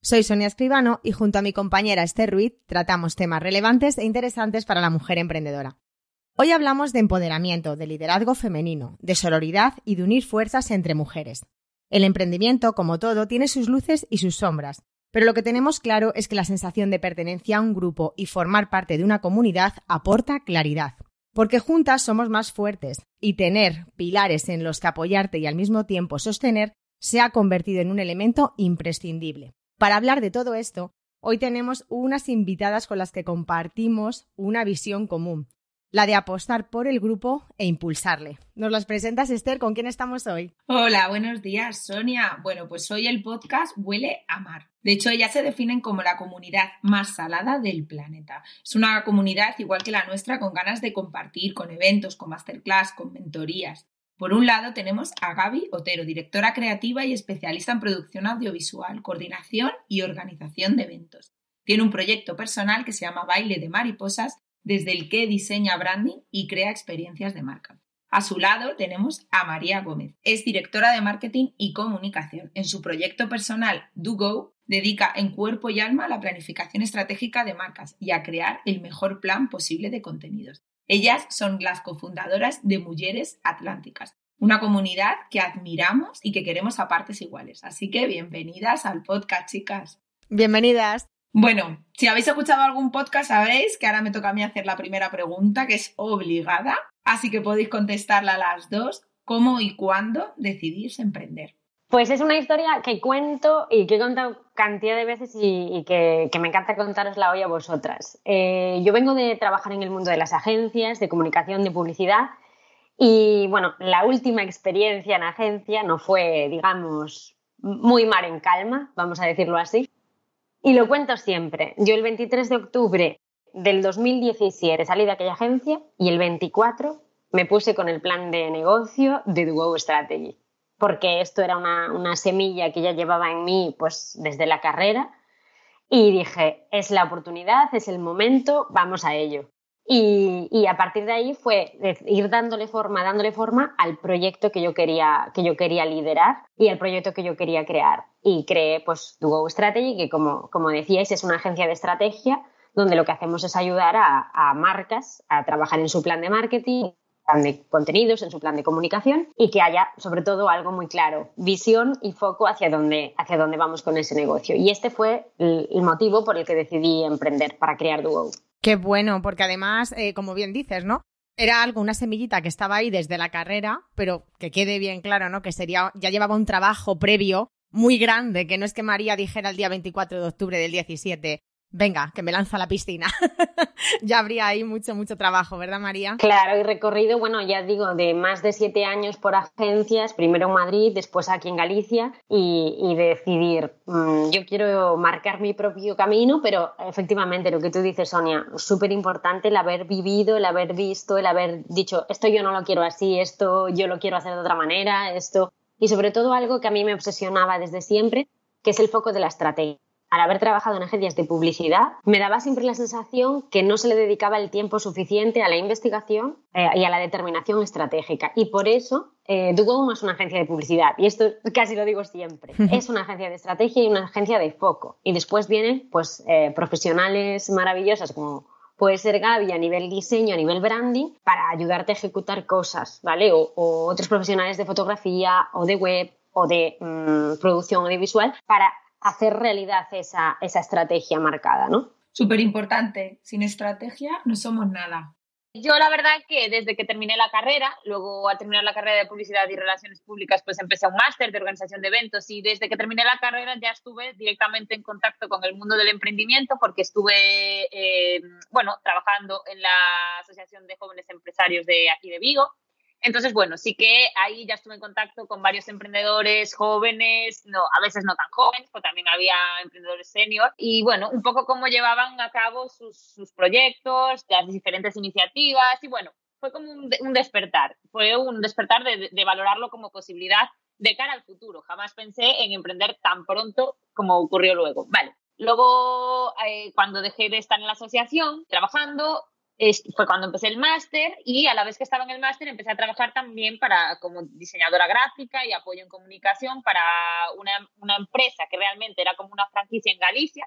Soy Sonia Escribano y junto a mi compañera Esther Ruiz tratamos temas relevantes e interesantes para la mujer emprendedora. Hoy hablamos de empoderamiento, de liderazgo femenino, de sororidad y de unir fuerzas entre mujeres. El emprendimiento, como todo, tiene sus luces y sus sombras, pero lo que tenemos claro es que la sensación de pertenencia a un grupo y formar parte de una comunidad aporta claridad. Porque juntas somos más fuertes y tener pilares en los que apoyarte y al mismo tiempo sostener se ha convertido en un elemento imprescindible. Para hablar de todo esto, hoy tenemos unas invitadas con las que compartimos una visión común, la de apostar por el grupo e impulsarle. ¿Nos las presentas, Esther? ¿Con quién estamos hoy? Hola, buenos días, Sonia. Bueno, pues hoy el podcast Huele a Mar. De hecho, ellas se definen como la comunidad más salada del planeta. Es una comunidad igual que la nuestra con ganas de compartir, con eventos, con masterclass, con mentorías. Por un lado tenemos a Gaby Otero, directora creativa y especialista en producción audiovisual, coordinación y organización de eventos. Tiene un proyecto personal que se llama Baile de Mariposas, desde el que diseña branding y crea experiencias de marca. A su lado tenemos a María Gómez. Es directora de marketing y comunicación. En su proyecto personal DoGo dedica en cuerpo y alma a la planificación estratégica de marcas y a crear el mejor plan posible de contenidos. Ellas son las cofundadoras de Mujeres Atlánticas, una comunidad que admiramos y que queremos a partes iguales. Así que bienvenidas al podcast, chicas. Bienvenidas. Bueno, si habéis escuchado algún podcast sabéis que ahora me toca a mí hacer la primera pregunta, que es obligada, así que podéis contestarla a las dos. ¿Cómo y cuándo decidís emprender? Pues es una historia que cuento y que he contado cantidad de veces y, que, me encanta contarosla hoy a vosotras. Eh, yo vengo de trabajar en el mundo de las agencias, de comunicación, de publicidad y bueno, la última experiencia en agencia no fue, digamos, muy mar en calma, vamos a decirlo así. Y lo cuento siempre. Yo el 23 de octubre del 2017 salí de aquella agencia y el 24 me puse con el plan de negocio de Duo Strategy porque esto era una, semilla que ya llevaba en mí pues desde la carrera y dije, es la oportunidad, es el momento, vamos a ello. Y, a partir de ahí fue ir dándole forma, dándole forma al proyecto que yo quería, que yo quería liderar y al proyecto que yo quería crear. Y creé pues Duo Strategy, que como, como decíais es una agencia de estrategia donde lo que hacemos es ayudar a marcas a trabajar en su plan de marketing, plan de contenidos, en su plan de comunicación y que haya sobre todo algo muy claro, visión y foco hacia dónde, hacia dónde vamos con ese negocio. Y este fue el, motivo por el que decidí emprender para crear Duo. Qué bueno, porque además, eh, como bien dices, ¿no? Era algo, una semillita que estaba ahí desde la carrera, pero que quede bien claro, ¿no? Que sería, ya llevaba un trabajo previo muy grande, que no es que María dijera el día 24 de octubre del 17, venga, que me lanza a la piscina. ya habría ahí mucho, mucho trabajo, ¿verdad, María? Claro, y recorrido, bueno, ya digo, de más de siete años por agencias, primero en Madrid, después aquí en Galicia, y, decidir, mm, yo quiero marcar mi propio camino, pero efectivamente, lo que tú dices, Sonia, súper importante el haber vivido, el haber visto, el haber dicho, esto yo no lo quiero así, esto yo lo quiero hacer de otra manera, esto, y sobre todo algo que a mí me obsesionaba desde siempre, que es el foco de la estrategia al haber trabajado en agencias de publicidad, me daba siempre la sensación que no se le dedicaba el tiempo suficiente a la investigación eh, y a la determinación estratégica. Y por eso, eh, es una agencia de publicidad, y esto casi lo digo siempre. es una agencia de estrategia y una agencia de foco. Y después vienen pues, eh, profesionales maravillosas como puede ser Gaby a nivel diseño, a nivel branding, para ayudarte a ejecutar cosas, ¿vale? O, otros profesionales de fotografía o de web o de mm, producción audiovisual para hacer realidad esa, esa estrategia marcada, ¿no? Súper importante. Sin estrategia no somos nada. Yo la verdad que desde que terminé la carrera, luego al terminar la carrera de publicidad y relaciones públicas, pues empecé un máster de organización de eventos y desde que terminé la carrera ya estuve directamente en contacto con el mundo del emprendimiento porque estuve, eh, bueno, trabajando en la Asociación de Jóvenes Empresarios de aquí de Vigo Entonces, bueno, sí que ahí ya estuve en contacto con varios emprendedores jóvenes, no, a veces no tan jóvenes, pero también había emprendedores senior. Y bueno, un poco cómo llevaban a cabo sus, sus proyectos, las diferentes iniciativas. Y bueno, fue como un, un despertar, fue un despertar de, de valorarlo como posibilidad de cara al futuro. Jamás pensé en emprender tan pronto como ocurrió luego. Vale. Luego, eh, cuando dejé de estar en la asociación trabajando, fue cuando empecé el máster y a la vez que estaba en el máster empecé a trabajar también para como diseñadora gráfica y apoyo en comunicación para una, una empresa que realmente era como una franquicia en Galicia.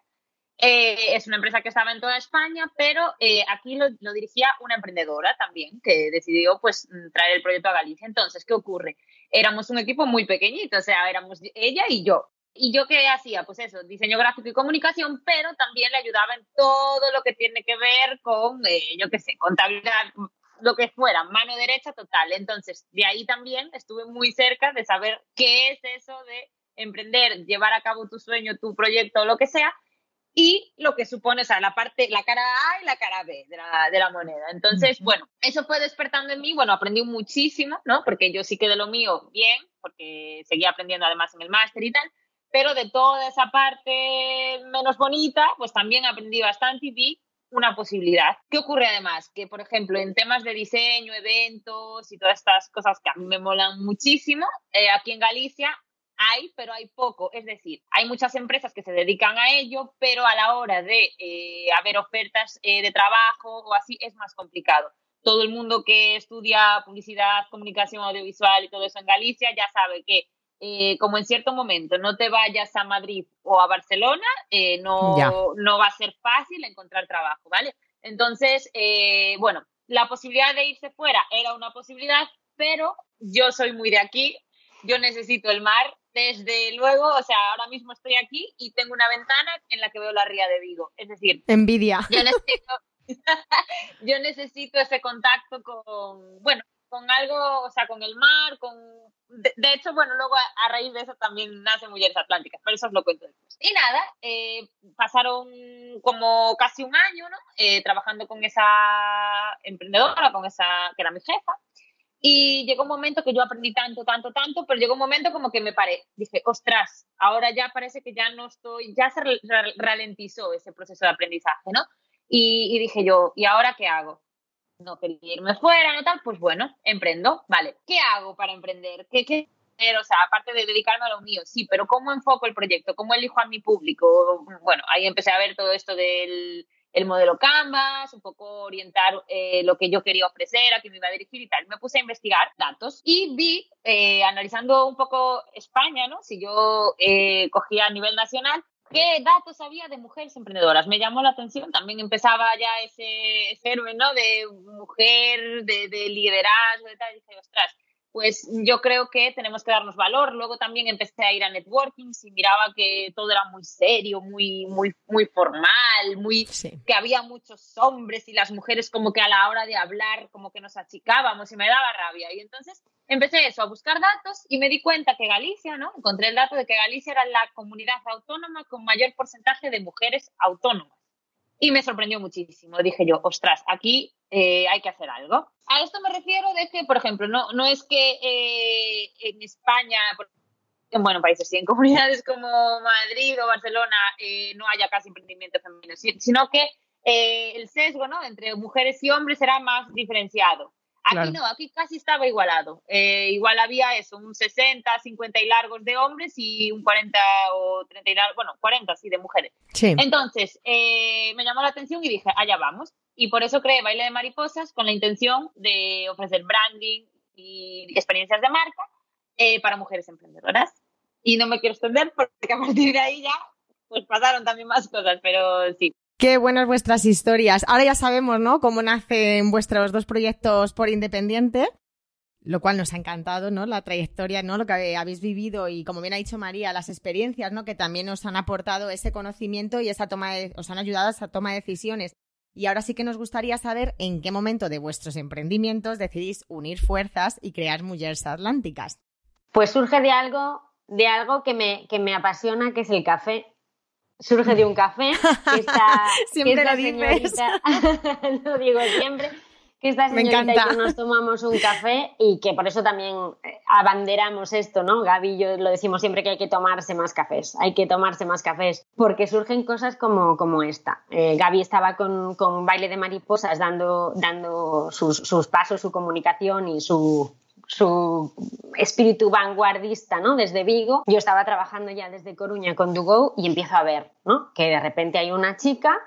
Eh, es una empresa que estaba en toda España, pero eh, aquí lo, lo, dirigía una emprendedora también que decidió pues traer el proyecto a Galicia. Entonces, ¿qué ocurre? Éramos un equipo muy pequeñito, o sea, éramos ella y yo. ¿Y yo qué hacía? Pues eso, diseño gráfico y comunicación, pero también le ayudaba en todo lo que tiene que ver con, eh, yo qué sé, contabilidad, lo que fuera, mano derecha total. Entonces, de ahí también estuve muy cerca de saber qué es eso de emprender, llevar a cabo tu sueño, tu proyecto, lo que sea, y lo que supone, o sea, la parte, la cara A y la cara B de la, de la moneda. Entonces, uh -huh. bueno, eso fue despertando en mí, bueno, aprendí muchísimo, ¿no? Porque yo sí que de lo mío bien, porque seguía aprendiendo además en el máster y tal, pero de toda esa parte menos bonita, pues también aprendí bastante y vi una posibilidad. ¿Qué ocurre además? Que, por ejemplo, en temas de diseño, eventos y todas estas cosas que a mí me molan muchísimo, eh, aquí en Galicia hay, pero hay poco. Es decir, hay muchas empresas que se dedican a ello, pero a la hora de eh, haber ofertas eh, de trabajo o así es más complicado. Todo el mundo que estudia publicidad, comunicación audiovisual y todo eso en Galicia ya sabe que eh, como en cierto momento no te vayas a Madrid o a Barcelona, eh, no, no va a ser fácil encontrar trabajo, ¿vale? Entonces, eh, bueno, la posibilidad de irse fuera era una posibilidad, pero yo soy muy de aquí, yo necesito el mar, desde luego, o sea, ahora mismo estoy aquí y tengo una ventana en la que veo la ría de Vigo, es decir, envidia. Yo necesito, yo necesito ese contacto con, bueno, con algo, o sea, con el mar, con... De, hecho, bueno, luego a, raíz de eso también nacen Mujeres Atlánticas, pero eso os lo cuento después. Y nada, eh, pasaron como casi un año, ¿no? Eh, trabajando con esa emprendedora, con esa que era mi jefa, y llegó un momento que yo aprendí tanto, tanto, tanto, pero llegó un momento como que me paré. Dije, ostras, ahora ya parece que ya no estoy, ya se ralentizó ese proceso de aprendizaje, ¿no? Y dije yo, ¿y ahora qué hago? No quería irme fuera, no tal, pues bueno, emprendo, vale. ¿Qué hago para emprender? ¿Qué, qué o sea, aparte de dedicarme a lo mío, sí, pero ¿cómo enfoco el proyecto? ¿Cómo elijo a mi público? Bueno, ahí empecé a ver todo esto del el modelo Canvas, un poco orientar eh, lo que yo quería ofrecer, a quién me iba a dirigir y tal. Me puse a investigar datos y vi, eh, analizando un poco España, ¿no? Si yo eh, cogía a nivel nacional, qué datos había de mujeres emprendedoras. Me llamó la atención, también empezaba ya ese, ese héroe, ¿no? De mujer, de, de liderazgo, de tal, y dije, ostras, pues yo creo que tenemos que darnos valor. Luego también empecé a ir a networking y miraba que todo era muy serio, muy, muy, muy formal, muy, sí. que había muchos hombres y las mujeres como que a la hora de hablar como que nos achicábamos y me daba rabia. Y entonces empecé eso, a buscar datos y me di cuenta que Galicia, ¿no? Encontré el dato de que Galicia era la comunidad autónoma con mayor porcentaje de mujeres autónomas. Y me sorprendió muchísimo. Dije yo, ostras, aquí eh, hay que hacer algo. A esto me refiero de que, por ejemplo, no, no es que eh, en España, en bueno, países sí, en comunidades como Madrid o Barcelona eh, no haya casi emprendimiento femenino, sino que el sesgo ¿no? entre mujeres y hombres será más diferenciado. Aquí claro. no, aquí casi estaba igualado. Eh, igual había eso, un 60, 50 y largos de hombres y un 40 o 30 y largos, bueno, 40 sí, de mujeres. Sí. Entonces, eh, me llamó la atención y dije, allá vamos. Y por eso creé Baile de Mariposas con la intención de ofrecer branding y experiencias de marca eh, para mujeres emprendedoras. Y no me quiero extender porque a partir de ahí ya pues pasaron también más cosas, pero sí. Qué buenas vuestras historias. Ahora ya sabemos, ¿no? Cómo nacen vuestros dos proyectos por independiente, lo cual nos ha encantado, ¿no? La trayectoria, ¿no? Lo que habéis vivido y, como bien ha dicho María, las experiencias, ¿no? Que también os han aportado ese conocimiento y esa toma de, os han ayudado a esa toma de decisiones. Y ahora sí que nos gustaría saber en qué momento de vuestros emprendimientos decidís unir fuerzas y crear Mujeres Atlánticas. Pues surge de algo, de algo que me, que me apasiona, que es el café surge de un café. Siempre esta lo dices. lo digo siempre. que esta señorita y yo nos tomamos un café y que por eso también eh, abanderamos esto, ¿no? Gaby y yo lo decimos siempre que hay que tomarse más cafés, hay que tomarse más cafés, porque surgen cosas como, como esta. Eh, Gaby estaba con, con baile de mariposas dando, dando sus, sus pasos, su comunicación y su, su espíritu vanguardista, ¿no? Desde Vigo. Yo estaba trabajando ya desde Coruña con Dugo y empiezo a ver, ¿no? Que de repente hay una chica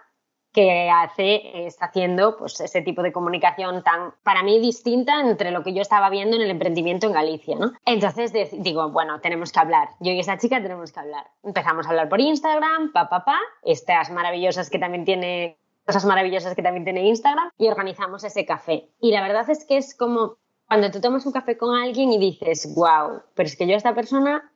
que hace, está haciendo pues ese tipo de comunicación tan, para mí, distinta entre lo que yo estaba viendo en el emprendimiento en Galicia, ¿no? Entonces digo, bueno, tenemos que hablar. Yo y esa chica tenemos que hablar. Empezamos a hablar por Instagram, pa, pa, pa, estas maravillosas que también tiene, cosas maravillosas que también tiene Instagram, y organizamos ese café. Y la verdad es que es como cuando tú tomas un café con alguien y dices, wow, pero es que yo a esta persona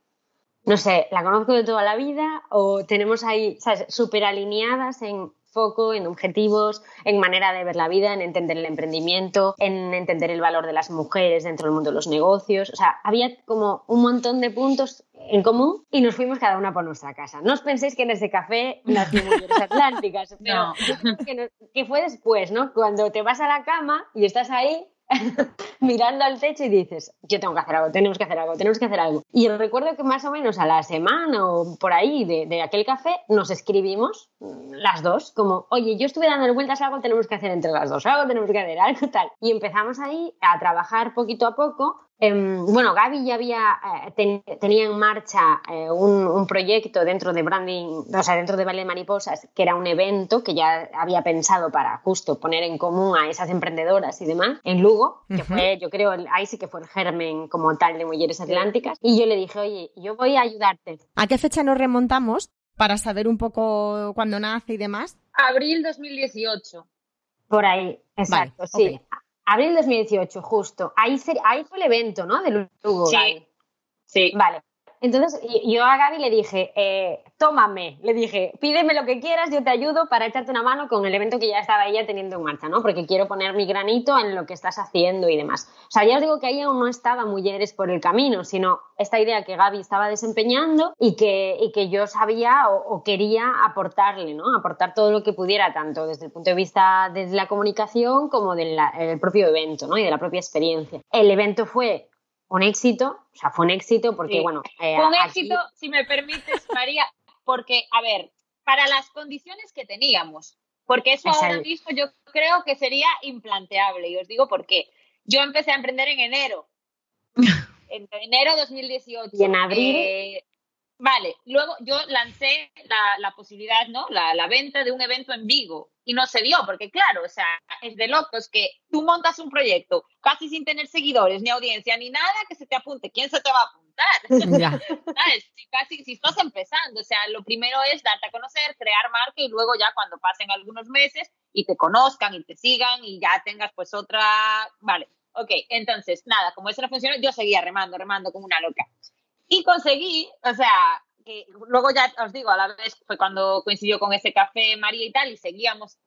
no sé, la conozco de toda la vida o tenemos ahí, ¿sabes?, súper alineadas en foco, en objetivos, en manera de ver la vida, en entender el emprendimiento, en entender el valor de las mujeres dentro del mundo de los negocios. O sea, había como un montón de puntos en común y nos fuimos cada una por nuestra casa. No os penséis que en ese café nació Mujeres Atlánticas, pero No. yo creo que, no- que fue después, ¿no? Cuando te vas a la cama y estás ahí mirando al techo y dices, yo tengo que hacer algo, tenemos que hacer algo, tenemos que hacer algo. Y recuerdo que más o menos a la semana o por ahí de, aquel café nos escribimos mm, las dos, como, oye, yo estuve dando vueltas algo, tenemos que hacer entre las dos, algo tenemos que hacer, algo tal. Y empezamos ahí a trabajar poquito a poco. Em, bueno, Gaby ya había, eh, ten- tenía en marcha eh, un, un proyecto dentro de branding, o sea, dentro de Vale de Mariposas, que era un evento que ya había pensado para justo poner en común a esas emprendedoras y demás en Lugo, que fue, yo creo, el- ahí sí que fue el germen como tal de Mujeres Atlánticas. Y yo le dije, oye, yo voy a ayudarte. ¿A qué fecha nos remontamos para saber un poco cuándo nace y demás? Abril 2018. Por ahí, exacto, Vale, sí. Abril 2018, justo. Ahí, se- ahí fue el evento, ¿no? De Lugo. Sí. Sí. Vale. Entonces yo a Gaby le dije, eh, tómame, le dije, pídeme lo que quieras, yo te ayudo para echarte una mano con el evento que ya estaba ella teniendo en marcha, ¿no? Porque quiero poner mi granito en lo que estás haciendo y demás. O sea, ya os digo que ahí aún no estaba Mujeres por el camino, sino esta idea que Gaby estaba desempeñando y que, y que yo sabía o, quería aportarle, ¿no? Aportar todo lo que pudiera, tanto desde el punto de vista de la comunicación como del propio evento, ¿no? Y de la propia experiencia. El evento fue un éxito, o sea, fue un éxito porque, Sí. bueno... eh, Fue un aquí- éxito, si me permites, María, porque, a ver, para las condiciones que teníamos, porque eso Exacto. ahora mismo yo creo que sería implanteable, y os digo por qué. Yo empecé a emprender en enero, en enero 2018. ¿Y en abril? Eh, vale, luego yo lancé la, la posibilidad, ¿no? La, la venta de un evento en Vigo, y no se dio, porque claro, o sea, es de locos que tú montas un proyecto casi sin tener seguidores, ni audiencia, ni nada, que se te apunte. ¿Quién se te va a apuntar? Ya. ¿sabes? Si casi, si estás empezando, o sea, lo primero es darte a conocer, crear marca y luego ya cuando pasen algunos meses y te conozcan y te sigan y ya tengas pues otra, vale, ok, entonces nada, como eso no funcionó, yo seguía remando, remando como una loca. Y conseguí, o sea, que luego ya os digo, a la vez fue cuando coincidió con ese café María y tal y seguíamos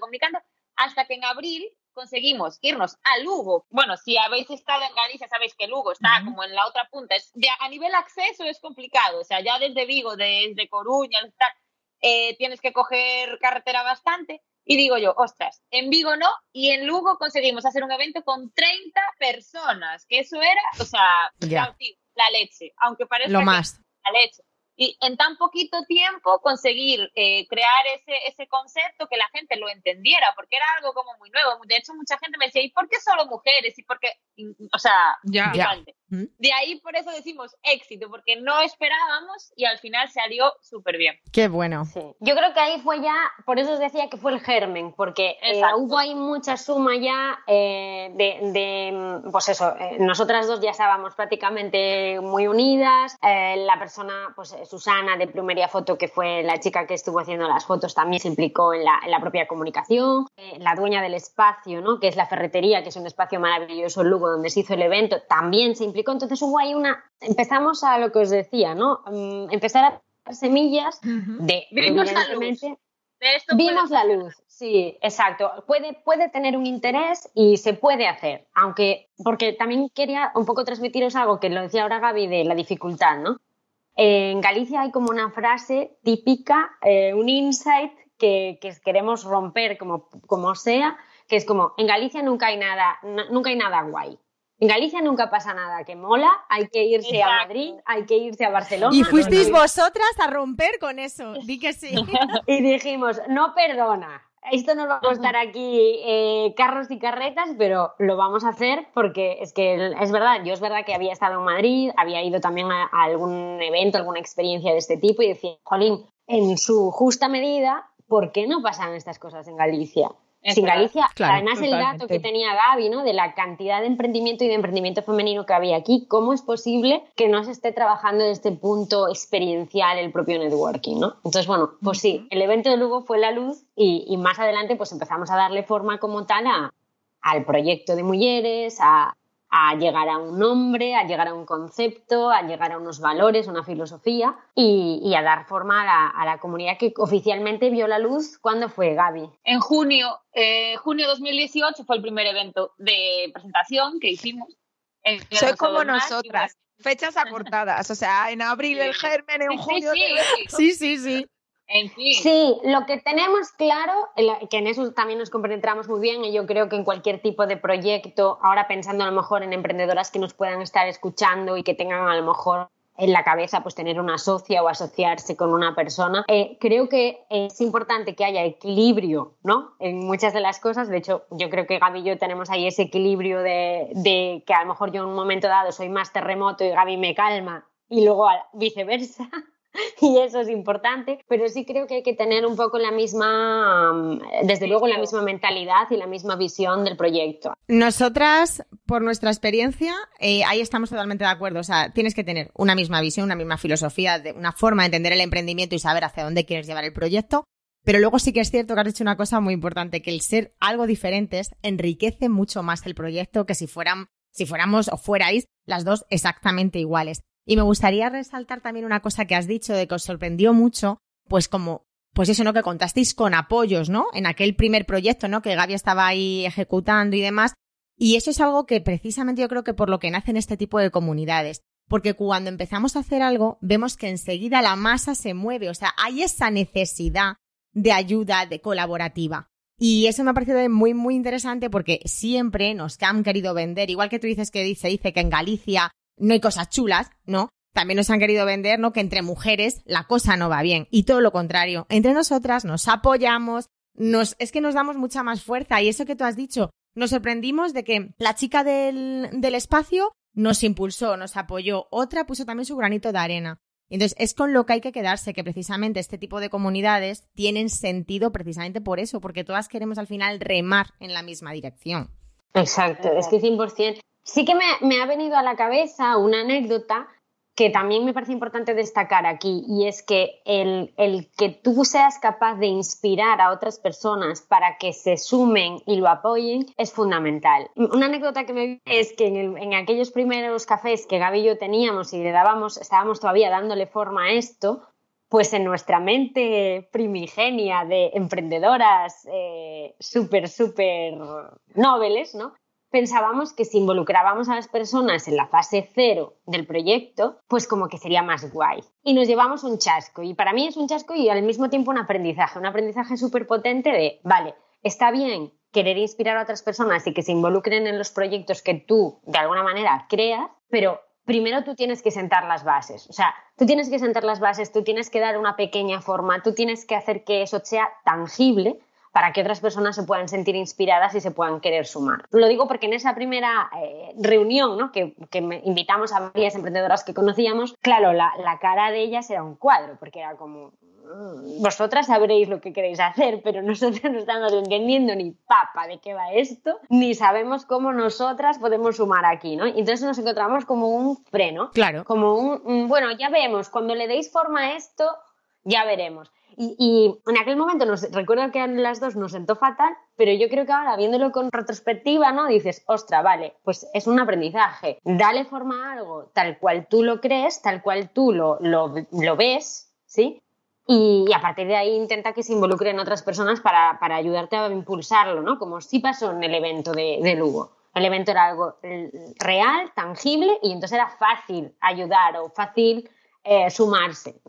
comunicando, hasta que en abril conseguimos irnos a Lugo. Bueno, si habéis estado en Galicia, sabéis que Lugo está como en la otra punta. Es, de- a nivel acceso es complicado, o sea, ya desde Vigo, desde Coruña, tal, eh, tienes que coger carretera bastante. Y digo yo, ostras, en Vigo no, y en Lugo conseguimos hacer un evento con 30 personas, que eso era, o sea, Ya. ya, tío, la leche, aunque parezca Lo que más. la leche. Y en tan poquito tiempo conseguir eh, crear ese, ese concepto que la gente lo entendiera, porque era algo como muy nuevo. De hecho, mucha gente me decía, ¿y por qué solo mujeres? ¿Y por qué? Y, O sea, Ya. Ya. ¿Mm? De ahí por eso decimos éxito, porque no esperábamos y al final salió súper bien. Qué bueno. Sí. Yo creo que ahí fue ya, por eso os decía que fue el germen, porque eh, hubo ahí mucha suma ya eh, de, de, pues eso, eh, nosotras dos ya estábamos prácticamente muy unidas, eh, la persona, pues Susana de Plumería Foto, que fue la chica que estuvo haciendo las fotos, también se implicó en la, en la propia comunicación, Eh, la dueña del espacio, ¿no? que es la ferretería, que es un espacio maravilloso en Lugo donde se hizo el evento, también se implicó, entonces hubo ahí una, empezamos a lo que os decía, ¿no? Mm, empezar a dar semillas de Vimos la luz. esto vimos la luz sí exacto puede puede tener un interés y se puede hacer aunque porque también quería un poco transmitiros algo que lo decía ahora Gaby de la dificultad no en Galicia hay como una frase típica eh, un insight que, que queremos romper como como sea que es como, en Galicia nunca hay nada, nunca hay nada guay. En Galicia nunca pasa nada que mola, hay que irse a Madrid, hay que irse a Barcelona. Y fuisteis vosotras a romper con eso, di que sí. y dijimos, no perdona, esto no va a costar aquí eh, carros y carretas, pero lo vamos a hacer porque es que es verdad, yo es verdad que había estado en Madrid, había ido también a, algún evento, alguna experiencia de este tipo y decía, Jolín, en su justa medida, ¿por qué no pasan estas cosas en Galicia? Sin Galicia, además el dato que tenía Gaby, ¿no? De la cantidad de emprendimiento y de emprendimiento femenino que había aquí, ¿cómo es posible que no se esté trabajando desde este punto experiencial el propio networking, ¿no? Entonces, bueno, pues sí, el evento de Lugo fue la luz y, y más adelante pues empezamos a darle forma como tal a, al proyecto de mujeres, a, a llegar a un nombre, a llegar a un concepto, a llegar a unos valores, una filosofía y, a dar forma a la, comunidad que oficialmente vio la luz. ¿Cuándo fue, Gaby? En junio, eh, junio 2018 fue el primer evento de presentación que hicimos. Soy como nosotras. Fechas acortadas, o sea, en abril el germen, en junio. sí, sí. sí. Sí, lo que tenemos claro, que en eso también nos compenetramos muy bien, y yo creo que en cualquier tipo de proyecto, ahora pensando a lo mejor en emprendedoras que nos puedan estar escuchando y que tengan a lo mejor en la cabeza pues tener una socia o asociarse con una persona. Eh, creo que es importante que haya equilibrio, ¿no? En muchas de las cosas. De hecho, yo creo que Gaby y yo tenemos ahí ese equilibrio de, de que a lo mejor yo en un momento dado soy más terremoto y Gaby me calma y luego viceversa. y eso es importante, pero sí creo que hay que tener un poco la misma, mm, desde luego la misma mentalidad y la misma visión del proyecto. Nosotras, por nuestra experiencia, eh, ahí estamos totalmente de acuerdo. O sea, tienes que tener una misma visión, una misma filosofía, una forma de entender el emprendimiento y saber hacia dónde quieres llevar el proyecto. Pero luego sí que es cierto que has dicho una cosa muy importante, que el ser algo diferentes enriquece mucho más el proyecto que si fueran, si fuéramos o fuerais las dos exactamente iguales. Y me gustaría resaltar también una cosa que has dicho de que os sorprendió mucho, pues como, pues eso, ¿no? Que contasteis con apoyos, ¿no? En aquel primer proyecto, ¿no? Que Gaby estaba ahí ejecutando y demás. Y eso es algo que precisamente yo creo que por lo que nacen este tipo de comunidades. Porque cuando empezamos a hacer algo, vemos que enseguida la masa se mueve. O sea, hay esa necesidad de ayuda, de colaborativa. Y eso me ha parecido muy, muy interesante porque siempre nos han querido vender, igual que tú dices que se dice que en Galicia no hay cosas chulas, ¿no? También nos han querido vender, ¿no? Que entre mujeres la cosa no va bien. Y todo lo contrario. Entre nosotras nos apoyamos, nos, es que nos damos mucha más fuerza. Y eso que tú has dicho, nos sorprendimos de que la chica del, del espacio nos impulsó, nos apoyó. Otra puso también su granito de arena. Entonces, es con lo que hay que quedarse, que precisamente este tipo de comunidades tienen sentido precisamente por eso, porque todas queremos al final remar en la misma dirección. Exacto, es que 100%. Sí que me, ha venido a la cabeza una anécdota que también me parece importante destacar aquí, y es que el, que tú seas capaz de inspirar a otras personas para que se sumen y lo apoyen es fundamental. Una anécdota que me es que en, aquellos primeros cafés que Gaby y yo teníamos y le dábamos, estábamos todavía dándole forma a esto, pues en nuestra mente primigenia de emprendedoras eh, súper, súper nobles, ¿no? Pensábamos que si involucrábamos a las personas en la fase cero del proyecto, pues como que sería más guay. Y nos llevamos un chasco. Y para mí es un chasco y al mismo tiempo un aprendizaje. Un aprendizaje súper potente de, vale, está bien querer inspirar a otras personas y que se involucren en los proyectos que tú de alguna manera creas, pero primero tú tienes que sentar las bases. O sea, tú tienes que sentar las bases, tú tienes que dar una pequeña forma, tú tienes que hacer que eso sea tangible para que otras personas se puedan sentir inspiradas y se puedan querer sumar. Lo digo porque en esa primera eh, reunión ¿no? que, invitamos a varias emprendedoras que conocíamos, claro, la, la cara de ellas era un cuadro, porque era como, mm, vosotras sabréis lo que queréis hacer, pero nosotros no estamos entendiendo ni papa de qué va esto, ni sabemos cómo nosotras podemos sumar aquí, ¿no? Entonces nos encontramos como un freno, claro. como un, bueno, ya vemos, cuando le deis forma a esto, ya veremos. Y, en aquel momento nos, recuerdo que a las dos nos sentó fatal, pero yo creo que ahora, viéndolo con retrospectiva, ¿no? Dices, ostra, vale, pues es un aprendizaje. Dale forma a algo tal cual tú lo crees, tal cual tú lo, lo, lo ves, ¿sí? Y, a partir de ahí intenta que se involucren otras personas para, para, ayudarte a impulsarlo, ¿no? Como sí pasó en el evento de, Lugo. El evento era algo real, tangible, y entonces era fácil ayudar o fácil eh, sumarse.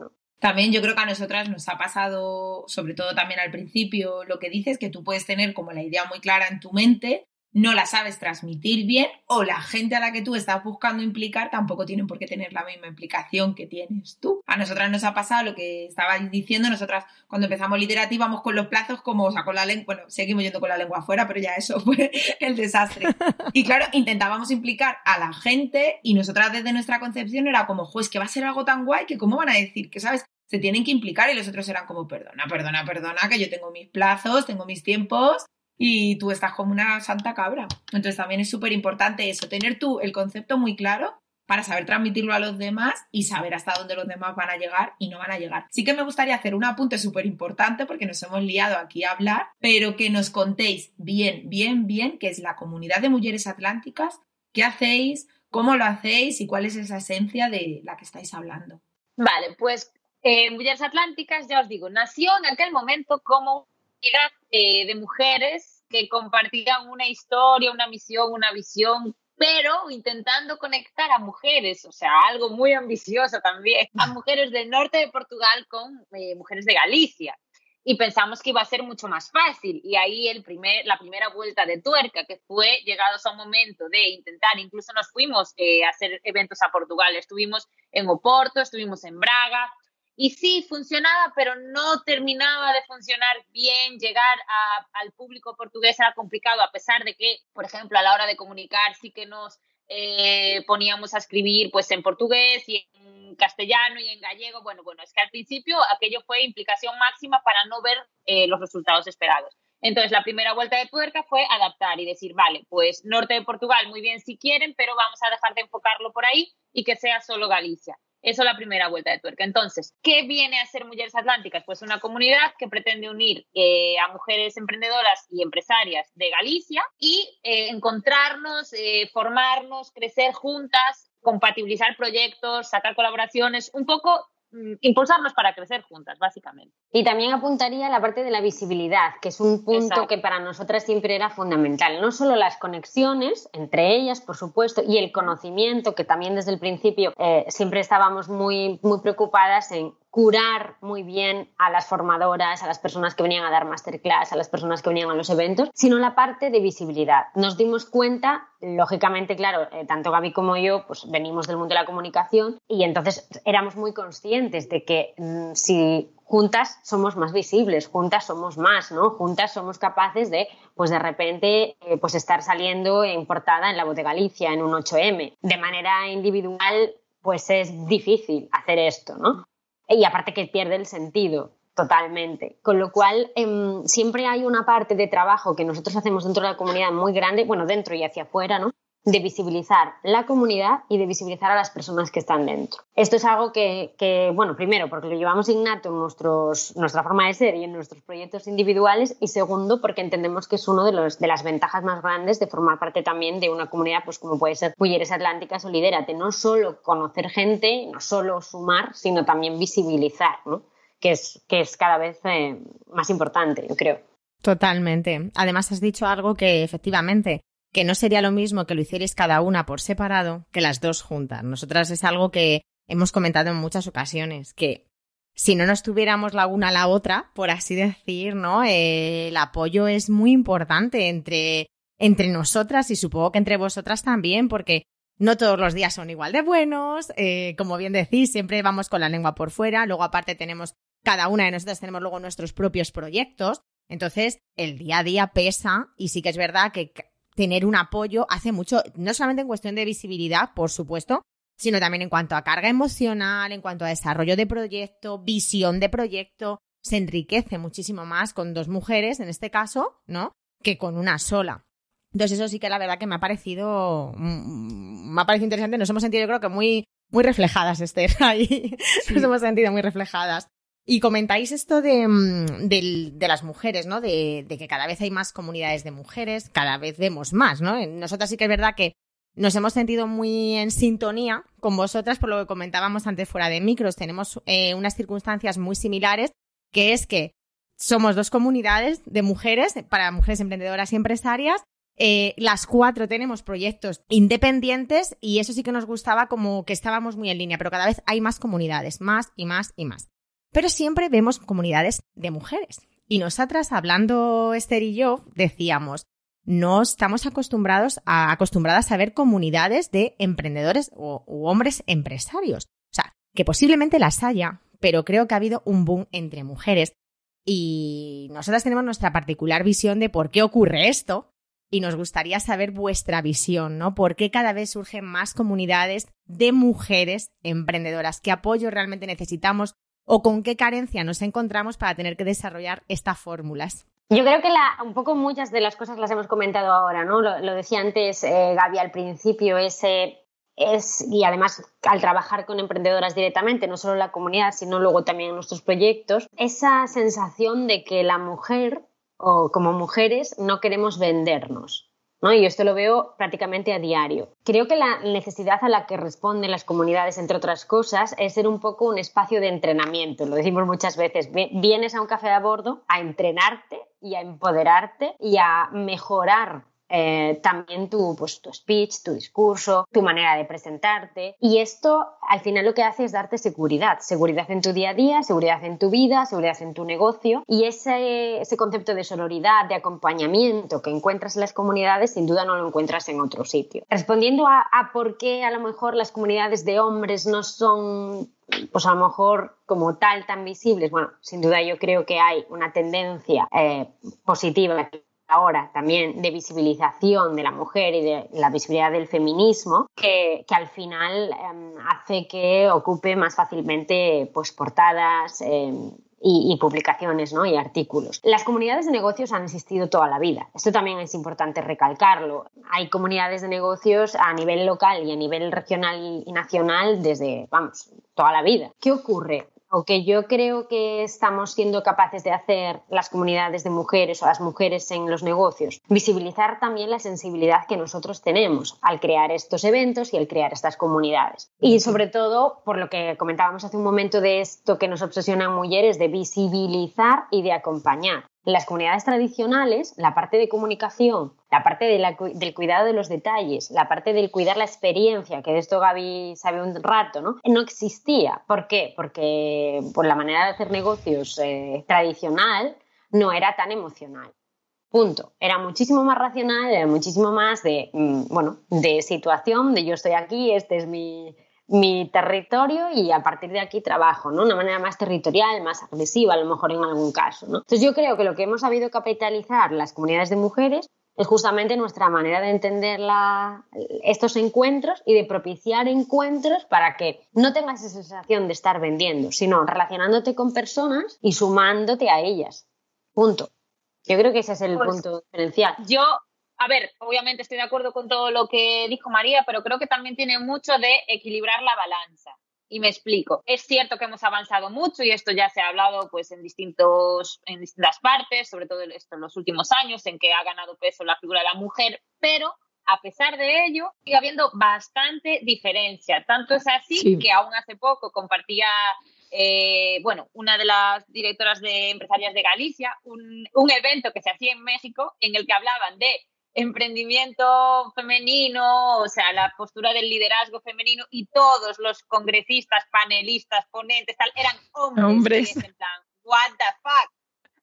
También yo creo que a nosotras nos ha pasado, sobre todo también al principio, lo que dices, que tú puedes tener como la idea muy clara en tu mente, no la sabes transmitir bien o la gente a la que tú estás buscando implicar tampoco tienen por qué tener la misma implicación que tienes tú. A nosotras nos ha pasado lo que estabais diciendo, nosotras cuando empezamos Literati íbamos con los plazos como, o sea, con la lengua, bueno, seguimos yendo con la lengua afuera, pero ya eso fue el desastre. Y claro, intentábamos implicar a la gente y nosotras desde nuestra concepción era como, pues que va a ser algo tan guay que cómo van a decir que, ¿sabes? Se tienen que implicar y los otros eran como, perdona, perdona, perdona, que yo tengo mis plazos, tengo mis tiempos y tú estás como una santa cabra. Entonces también es súper importante eso, tener tú el concepto muy claro para saber transmitirlo a los demás y saber hasta dónde los demás van a llegar y no van a llegar. Sí que me gustaría hacer un apunte súper importante porque nos hemos liado aquí a hablar, pero que nos contéis bien, bien, bien qué es la comunidad de mujeres atlánticas, qué hacéis, cómo lo hacéis y cuál es esa esencia de la que estáis hablando. Vale, pues eh, Mujeres Atlánticas, ya os digo, nació en aquel momento como eh, de mujeres que compartían una historia, una misión, una visión, pero intentando conectar a mujeres, o sea, algo muy ambicioso también, a mujeres del norte de Portugal con eh, mujeres de Galicia. Y pensamos que iba a ser mucho más fácil. Y ahí el primer, la primera vuelta de tuerca, que fue llegados a un momento de intentar, incluso nos fuimos eh, a hacer eventos a Portugal. Estuvimos en Oporto, estuvimos en Braga, y sí, funcionaba, pero no terminaba de funcionar bien. Llegar al público portugués era complicado, a pesar de que, por ejemplo, a la hora de comunicar sí que nos eh, poníamos a escribir pues en portugués y en castellano y en gallego. Bueno, bueno, es que al principio aquello fue implicación máxima para no ver eh, los resultados esperados. Entonces, la primera vuelta de tuerca fue adaptar y decir, vale, pues norte de Portugal, muy bien si quieren, pero vamos a dejar de enfocarlo por ahí y que sea solo Galicia. Eso es la primera vuelta de tuerca. Entonces, ¿qué viene a ser Mujeres Atlánticas? Pues una comunidad que pretende unir eh, a mujeres emprendedoras y empresarias de Galicia y eh, encontrarnos, eh, formarnos, crecer juntas, compatibilizar proyectos, sacar colaboraciones, un poco impulsarnos para crecer juntas, básicamente. Y también apuntaría la parte de la visibilidad, que es un punto que para nosotras siempre era fundamental. No solo las conexiones entre ellas, por supuesto, y el conocimiento, que también desde el principio eh, siempre estábamos muy, muy preocupadas en curar muy bien a las formadoras, a las personas que venían a dar masterclass, a las personas que venían a los eventos, sino la parte de visibilidad. Nos dimos cuenta, lógicamente, claro, eh, tanto Gaby como yo, pues venimos del mundo de la comunicación y entonces éramos muy conscientes de que mm, si juntas somos más visibles, juntas somos más, ¿no? Juntas somos capaces de, pues de repente, eh, pues estar saliendo en portada en la voz de Galicia, en un 8M. De manera individual, pues es difícil hacer esto, ¿no? Y aparte que pierde el sentido totalmente. Con lo cual, em, siempre hay una parte de trabajo que nosotros hacemos dentro de la comunidad muy grande, bueno, dentro y hacia afuera, ¿no? De visibilizar la comunidad y de visibilizar a las personas que están dentro. Esto es algo que, bueno, primero, porque lo llevamos innato en nuestros, nuestra forma de ser y en nuestros proyectos individuales, y segundo, porque entendemos que es una de, los, de las ventajas más grandes de formar parte también de una comunidad, pues como puede ser Mujeres Atlánticas o Lidérate, no solo conocer gente, no solo sumar, sino también visibilizar, que, es, que es cada vez eh, más importante, yo creo. Totalmente. Además, has dicho algo que efectivamente que no sería lo mismo que lo hicierais cada una por separado que las dos juntas. Nosotras es algo que hemos comentado en muchas ocasiones, que si no nos tuviéramos la una a la otra, por así decir, ¿no? Eh, el apoyo es muy importante entre, entre nosotras y supongo que entre vosotras también, porque no todos los días son igual de buenos, eh, como bien decís, siempre vamos con la lengua por fuera, luego aparte tenemos, cada una de nosotras tenemos luego nuestros propios proyectos, entonces el día a día pesa y sí que es verdad que tener un apoyo hace mucho, no solamente en cuestión de visibilidad, por supuesto, sino también en cuanto a carga emocional, en cuanto a desarrollo de proyecto, visión de proyecto, se enriquece muchísimo más con dos mujeres, en este caso, ¿no? Que con una sola. Entonces eso sí que la verdad que me ha parecido, mm, me ha parecido interesante, nos hemos sentido yo creo que muy, muy reflejadas, Esther, ahí. Nos hemos sentido muy reflejadas. Y comentáis esto de, mm, de, las mujeres, ¿no? De, de, que cada vez hay más comunidades de mujeres, cada vez vemos más, ¿no? Nosotras sí que es verdad que nos hemos sentido muy en sintonía con vosotras, por lo que comentábamos antes fuera de micros. Tenemos eh, unas circunstancias muy similares, que es que somos dos comunidades de mujeres, para mujeres emprendedoras y empresarias. Eh, las cuatro tenemos proyectos independientes y eso sí que nos gustaba como que estábamos muy en línea, pero cada vez hay más comunidades, más y más y más. Pero siempre vemos comunidades de mujeres. Y nosotras, hablando Esther y yo, decíamos, no estamos acostumbrados a, acostumbradas a ver comunidades de emprendedores o u hombres empresarios. O sea, que posiblemente las haya, pero creo que ha habido un boom entre mujeres. Y nosotras tenemos nuestra particular visión de por qué ocurre esto. Y nos gustaría saber vuestra visión, ¿no? ¿Por qué cada vez surgen más comunidades de mujeres emprendedoras? ¿Qué apoyo realmente necesitamos? ¿O con qué carencia nos encontramos para tener que desarrollar estas fórmulas? Yo creo que un poco muchas de las cosas las hemos comentado ahora, ¿no? Lo, decía antes eh, Gaby al principio, ese es, y además al trabajar con emprendedoras directamente, no solo en la comunidad, sino luego también en nuestros proyectos, esa sensación de que la mujer o como mujeres no queremos vendernos. Y esto lo veo prácticamente a diario. Creo que la necesidad a la que responden las comunidades, entre otras cosas, es ser un poco un espacio de entrenamiento. Lo decimos muchas veces. Vienes a un café a bordo a entrenarte y a empoderarte y a mejorar eh, también tu, pues, tu speech, tu discurso, tu manera de presentarte. Y esto al final lo que hace es darte seguridad, seguridad en tu día a día, seguridad en tu vida, seguridad en tu negocio. Y ese, ese concepto de sororidad, de acompañamiento que encuentras en las comunidades, sin duda no lo encuentras en otro sitio. Respondiendo a, a por qué a lo mejor las comunidades de hombres no son pues a lo mejor como tal tan visibles, bueno, sin duda yo creo que hay una tendencia eh, positiva ahora también de visibilización de la mujer y de la visibilidad del feminismo que, al final em, hace que ocupe más fácilmente pues, portadas em, y, publicaciones ¿no? y artículos. Las comunidades de negocios han existido toda la vida. Esto también es importante recalcarlo. Hay comunidades de negocios a nivel local y a nivel regional y nacional desde, vamos, toda la vida. ¿Qué ocurre? O que yo creo que estamos siendo capaces de hacer las comunidades de mujeres o las mujeres en los negocios, visibilizar también la sensibilidad que nosotros tenemos al crear estos eventos y al crear estas comunidades. Y sobre todo, por lo que comentábamos hace un momento de esto que nos obsesiona mujeres, de visibilizar y de acompañar. Las comunidades tradicionales, la parte de comunicación, la parte del cuidado de los detalles, la parte del cuidar la experiencia, que de esto Gaby sabe un rato, ¿no? No existía. ¿Por qué? Porque por la manera de hacer negocios eh, tradicional no era tan emocional. Punto. Era muchísimo más racional, era muchísimo más de, mm, bueno, de situación, de yo estoy aquí, este es mi, mi territorio y a partir de aquí trabajo, ¿no? Una manera más territorial, más agresiva, a lo mejor en algún caso, ¿no? Entonces yo creo que lo que hemos sabido capitalizar las comunidades de mujeres es justamente nuestra manera de entender estos encuentros y de propiciar encuentros para que no tengas esa sensación de estar vendiendo, sino relacionándote con personas y sumándote a ellas. Punto. Yo creo que ese es el pues punto diferencial. Yo a ver, obviamente estoy de acuerdo con todo lo que dijo María, pero creo que también tiene mucho de equilibrar la balanza. Y me explico. Es cierto que hemos avanzado mucho y esto ya se ha hablado pues en distintos en distintas partes, sobre todo esto en los últimos años en que ha ganado peso la figura de la mujer, pero a pesar de ello sigue habiendo bastante diferencia. Tanto es así que aún hace poco compartía eh, bueno, una de las directoras de empresarias de Galicia, un, un, evento que se hacía en México en el que hablaban de emprendimiento femenino, o sea, la postura del liderazgo femenino y todos los congresistas, panelistas, ponentes, tal, eran hombres. En plan, what the fuck.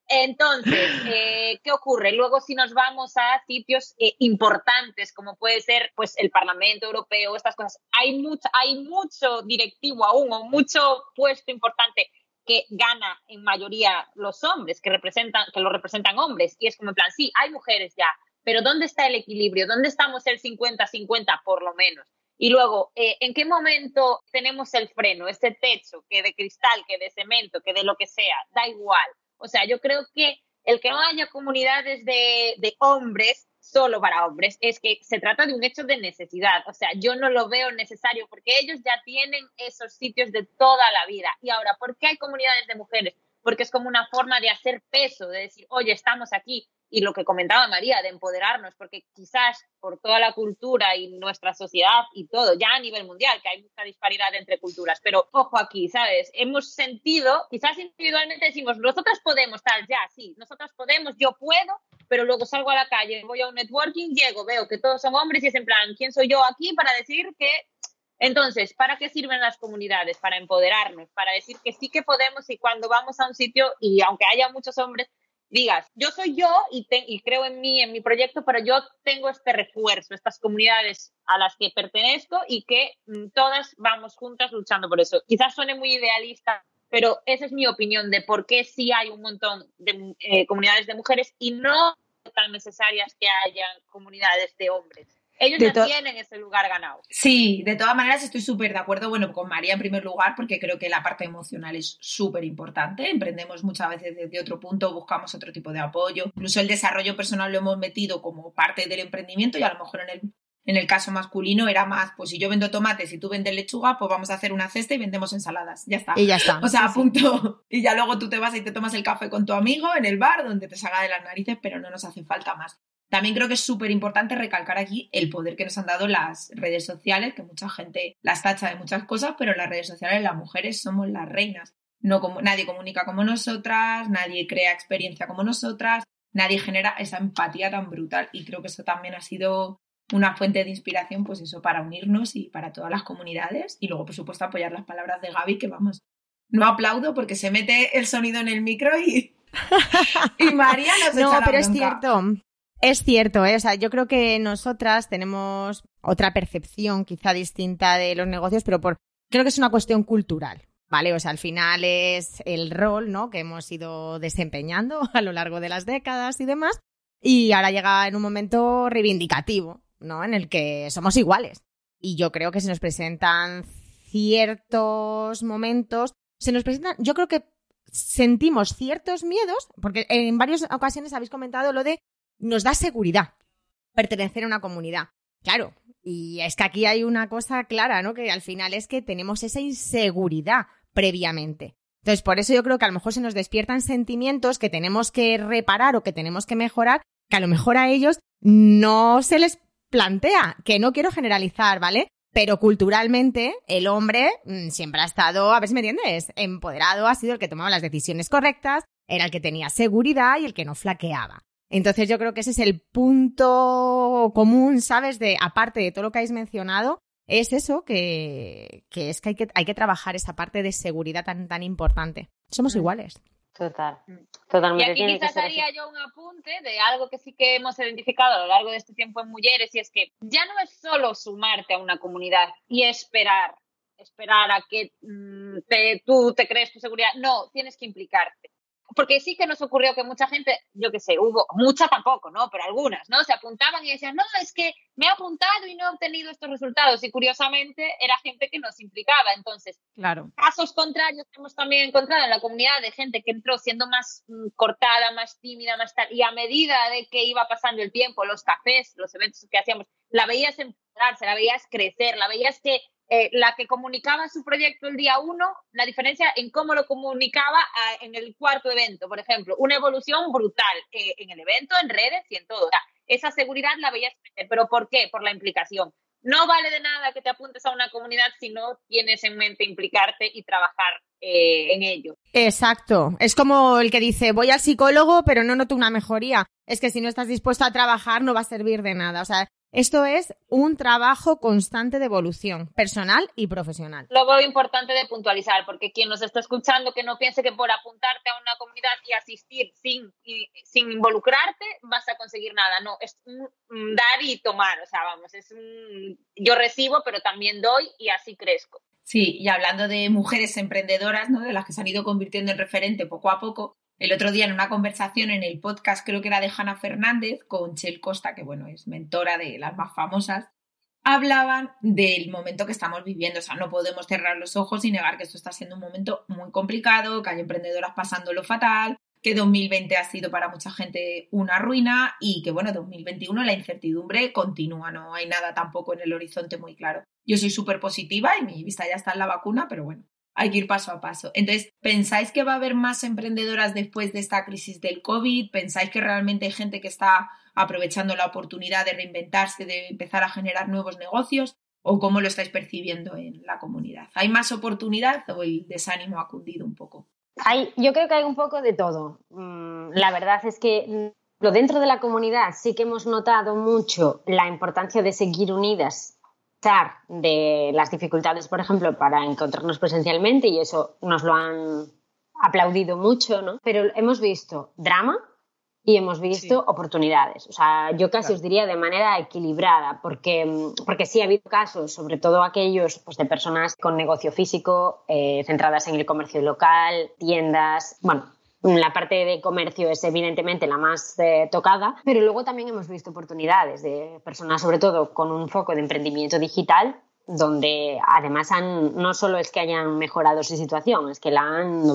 Entonces, eh, ¿qué ocurre? Luego, si nos vamos a sitios eh, importantes, como puede ser pues, el Parlamento Europeo, estas cosas, hay mucho, hay mucho directivo aún o mucho puesto importante que gana en mayoría los hombres, que representan, que lo representan hombres. Y es como en plan, sí, hay mujeres ya, pero ¿dónde está el equilibrio? ¿Dónde estamos el 50-50 por lo menos? Y luego, eh, ¿en qué momento tenemos el freno, ese techo, que de cristal, que de cemento, que de lo que sea? Da igual. O sea, yo creo que el que no haya comunidades de, de hombres solo para hombres, es que se trata de un hecho de necesidad. O sea, yo no lo veo necesario porque ellos ya tienen esos sitios de toda la vida. Y ahora, ¿por qué hay comunidades de mujeres? Porque es como una forma de hacer peso, de decir, oye, estamos aquí, y lo que comentaba María, de empoderarnos, porque quizás por toda la cultura y nuestra sociedad y todo, ya a nivel mundial, que hay mucha disparidad entre culturas, pero ojo aquí, ¿sabes? Hemos sentido, quizás individualmente decimos, nosotros podemos, tal, ya, sí, nosotros podemos, yo puedo, pero luego salgo a la calle, voy a un networking, llego, veo que todos son hombres y es en plan, ¿quién soy yo aquí para decir que Entonces, ¿para qué sirven las comunidades? Para empoderarnos, para decir que sí que podemos y cuando vamos a un sitio y aunque haya muchos hombres, digas, yo soy yo y, y creo en mí, en mi proyecto, pero yo tengo este refuerzo, estas comunidades a las que pertenezco y que mm, todas vamos juntas luchando por eso. Quizás suene muy idealista, pero esa es mi opinión de por qué sí hay un montón de eh, comunidades de mujeres y no tan necesarias que haya comunidades de hombres. Ellos ya tienen ese lugar ganado. Sí, de todas maneras estoy súper de acuerdo, bueno, con María en primer lugar, porque creo que la parte emocional es súper importante. Emprendemos muchas veces desde otro punto, buscamos otro tipo de apoyo. Incluso el desarrollo personal lo hemos metido como parte del emprendimiento y a lo mejor en el, en el caso masculino era más, pues si yo vendo tomates y tú vendes lechuga, pues vamos a hacer una cesta y vendemos ensaladas. Ya está. Y ya está. O sea, a punto. Y ya luego tú te vas y te tomas el café con tu amigo en el bar donde te salga de las narices, pero no nos hace falta más. También creo que es súper importante recalcar aquí el poder que nos han dado las redes sociales, que mucha gente las tacha de muchas cosas, pero en las redes sociales las mujeres somos las reinas. No como, nadie comunica como nosotras, nadie crea experiencia como nosotras, nadie genera esa empatía tan brutal y creo que eso también ha sido una fuente de inspiración, pues eso, para unirnos y para todas las comunidades y luego, por supuesto, apoyar las palabras de Gaby, que vamos, no aplaudo porque se mete el sonido en el micro y, y María nos No, echa pero es cierto. Es cierto, ¿eh? o sea, yo creo que nosotras tenemos otra percepción quizá distinta de los negocios, pero por, creo que es una cuestión cultural, ¿vale? O sea, al final es el rol, ¿no? Que hemos ido desempeñando a lo largo de las décadas y demás, y ahora llega en un momento reivindicativo, ¿no? En el que somos iguales. Y yo creo que se nos presentan ciertos momentos, se nos presentan, yo creo que sentimos ciertos miedos, porque en varias ocasiones habéis comentado lo de nos da seguridad pertenecer a una comunidad. Claro, y es que aquí hay una cosa clara, ¿no? Que al final es que tenemos esa inseguridad previamente. Entonces, por eso yo creo que a lo mejor se nos despiertan sentimientos que tenemos que reparar o que tenemos que mejorar, que a lo mejor a ellos no se les plantea, que no quiero generalizar, ¿vale? Pero culturalmente el hombre mm, siempre ha estado, a ver si me entiendes, empoderado, ha sido el que tomaba las decisiones correctas, era el que tenía seguridad y el que no flaqueaba. Entonces yo creo que ese es el punto común, ¿sabes? De, aparte de todo lo que habéis mencionado, es eso que, es que hay, que hay que trabajar esa parte de seguridad tan, tan importante. Somos mm. iguales. Total, mm. totalmente. Y aquí quizás haría yo un apunte de algo que sí que hemos identificado a lo largo de este tiempo en Mujeres y es que ya no es solo sumarte a una comunidad y esperar, esperar a que mm, tú te crees tu seguridad. No, tienes que implicarte porque sí que nos ocurrió que mucha gente, yo qué sé, hubo, mucha tampoco, ¿no? Pero algunas, ¿no? Se apuntaban y decían, no, es que me he apuntado y no he obtenido estos resultados. Y curiosamente era gente que nos implicaba. Entonces, claro. casos contrarios que hemos también encontrado en la comunidad de gente que entró siendo más mm, cortada, más tímida, más tal. Y a medida de que iba pasando el tiempo, los cafés, los eventos que hacíamos, la veías empoderarse, la veías crecer, la veías que eh, la que comunicaba su proyecto el día uno, la diferencia en cómo lo comunicaba ah, en el cuarto evento, por ejemplo, una evolución brutal eh, en el evento, en redes y en todo. esa seguridad la veías pero ¿por qué? Por la implicación. No vale de nada que te apuntes a una comunidad si no tienes en mente implicarte y trabajar eh, en ello. Exacto. Es como el que dice, voy al psicólogo, pero no noto una mejoría. Es que si no estás dispuesto a trabajar, no va a servir de nada. O sea, esto es un trabajo constante de evolución personal y profesional. Lo veo importante de puntualizar, porque quien nos está escuchando que no piense que por apuntarte a una comunidad y asistir sin, sin involucrarte vas a conseguir nada. No, es un dar y tomar. O sea, vamos, es un yo recibo, pero también doy y así crezco. Sí, y hablando de mujeres emprendedoras, ¿no? De las que se han ido convirtiendo en referente poco a poco, el otro día en una conversación en el podcast, creo que era de Hanna Fernández, con Chel Costa, que bueno, es mentora de las más famosas, hablaban del momento que estamos viviendo. O sea, no podemos cerrar los ojos y negar que esto está siendo un momento muy complicado, que hay emprendedoras pasándolo fatal, que 2020 ha sido para mucha gente una ruina y que, bueno, 2021 la incertidumbre continúa, no hay nada tampoco en el horizonte muy claro. Yo soy súper positiva y mi vista ya está en la vacuna, pero bueno, hay que ir paso a paso. Entonces, ¿pensáis que va a haber más emprendedoras después de esta crisis del COVID? ¿Pensáis que realmente hay gente que está aprovechando la oportunidad de reinventarse, de empezar a generar nuevos negocios? ¿O cómo lo estáis percibiendo en la comunidad? ¿Hay más oportunidad o el desánimo ha cundido un poco? Hay, yo creo que hay un poco de todo. Mm, la verdad es que dentro de la comunidad sí que hemos notado mucho la importancia de seguir unidas de las dificultades, por ejemplo, para encontrarnos presencialmente y eso nos lo han aplaudido mucho, ¿no? Pero hemos visto drama y hemos visto oportunidades. O sea, yo casi os diría de manera equilibrada, porque, porque sí ha habido casos, sobre todo aquellos pues, de personas con negocio físico, eh, centradas en el comercio local, tiendas, bueno, la parte de comercio es evidentemente la más eh, tocada, pero luego también hemos visto oportunidades de personas, sobre todo con un foco de emprendimiento digital, donde además han, no solo es que hayan mejorado su situación, es que la han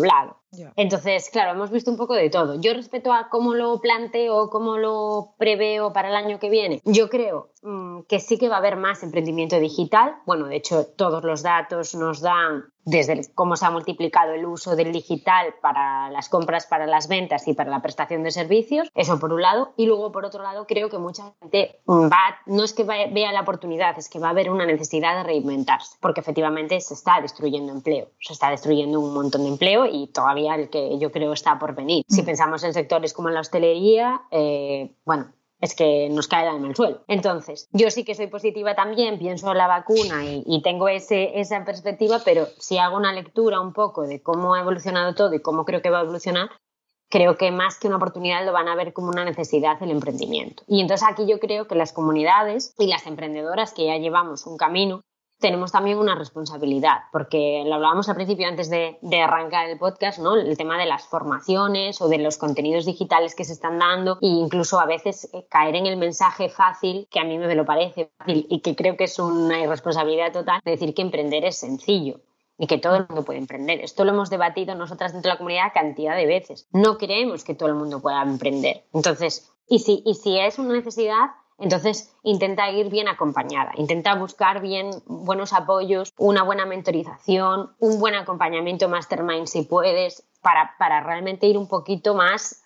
nublado. Entonces, claro, hemos visto un poco de todo. Yo respecto a cómo lo planteo, cómo lo preveo para el año que viene, yo creo mm, que sí que va a haber más emprendimiento digital. Bueno, de hecho, todos los datos nos dan desde cómo se ha multiplicado el uso del digital para las compras, para las ventas y para la prestación de servicios. Eso por un lado. Y luego, por otro lado, creo que mucha gente va, no es que vea la oportunidad, es que va a haber una necesidad de reinventarse, porque efectivamente se está destruyendo empleo, se está destruyendo un montón de empleo y todavía que yo creo está por venir. Si mm. pensamos en sectores como la hostelería, eh, bueno, es que nos cae en el suelo. Entonces, yo sí que soy positiva también, pienso en la vacuna y, tengo ese, esa perspectiva, pero si hago una lectura un poco de cómo ha evolucionado todo y cómo creo que va a evolucionar, creo que más que una oportunidad lo van a ver como una necesidad el emprendimiento. Y entonces aquí yo creo que las comunidades y las emprendedoras que ya llevamos un camino tenemos también una responsabilidad, porque lo hablábamos al principio antes de, arrancar el podcast, ¿no? El tema de las formaciones o de los contenidos digitales que se están dando e incluso a veces eh, caer en el mensaje fácil, que a mí me lo parece fácil y que creo que es una irresponsabilidad total, de decir que emprender es sencillo y que todo el mundo puede emprender. Esto lo hemos debatido nosotras dentro de la comunidad cantidad de veces. No creemos que todo el mundo pueda emprender. Entonces, y si, y si es una necesidad, entonces, intenta ir bien acompañada, intenta buscar bien buenos apoyos, una buena mentorización, un buen acompañamiento mastermind si puedes, para, realmente ir un poquito más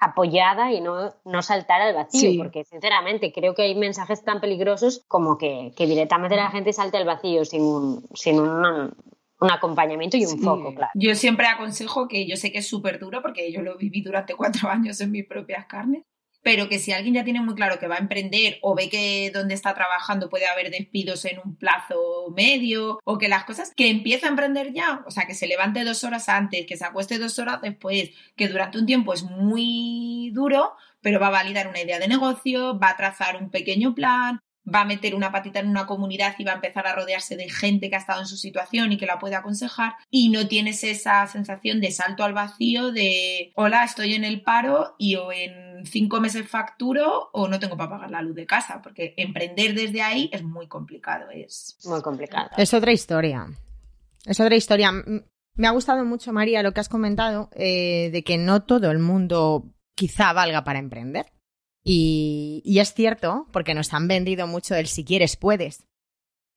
apoyada y no, no saltar al vacío, porque sinceramente creo que hay mensajes tan peligrosos como que, directamente la gente salte al vacío sin un, sin un, acompañamiento y un foco, claro. Yo siempre aconsejo que yo sé que es súper duro porque yo lo viví durante cuatro años en mis propias carnes, pero que si alguien ya tiene muy claro que va a emprender o ve que donde está trabajando puede haber despidos en un plazo medio o que las cosas, que empieza a emprender ya, o sea, que se levante dos horas antes, que se acueste dos horas después, que durante un tiempo es muy duro, pero va a validar una idea de negocio, va a trazar un pequeño plan, va a meter una patita en una comunidad y va a empezar a rodearse de gente que ha estado en su situación y que la puede aconsejar y no tienes esa sensación de salto al vacío de hola, estoy en el paro y o en cinco meses facturo o no tengo para pagar la luz de casa, porque emprender desde ahí es muy complicado, es muy complicado. Es otra historia. Es otra historia. Me ha gustado mucho, María, lo que has comentado eh, de que no todo el mundo quizá valga para emprender. Y, es cierto, porque nos han vendido mucho el si quieres puedes.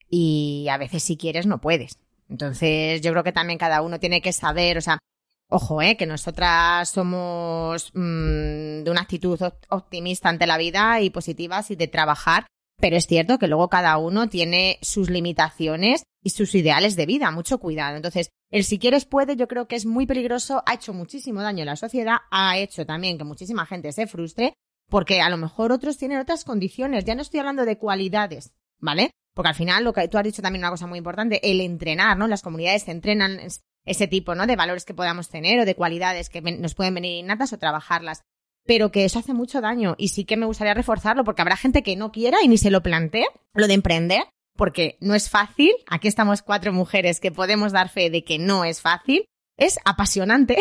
Y a veces si quieres no puedes. Entonces yo creo que también cada uno tiene que saber, o sea, ojo, eh, que nosotras somos mm, de una actitud optimista ante la vida y positivas y de trabajar, pero es cierto que luego cada uno tiene sus limitaciones y sus ideales de vida, mucho cuidado. Entonces, el si quieres puede, yo creo que es muy peligroso, ha hecho muchísimo daño a la sociedad, ha hecho también que muchísima gente se frustre porque a lo mejor otros tienen otras condiciones. Ya no estoy hablando de cualidades, ¿vale? Porque al final, lo que tú has dicho también una cosa muy importante, el entrenar, ¿no? Las comunidades se entrenan ese tipo, ¿no? De valores que podamos tener o de cualidades que nos pueden venir innatas o trabajarlas. Pero que eso hace mucho daño y sí que me gustaría reforzarlo porque habrá gente que no quiera y ni se lo plantee, lo de emprender, porque no es fácil. Aquí estamos cuatro mujeres que podemos dar fe de que no es fácil es apasionante.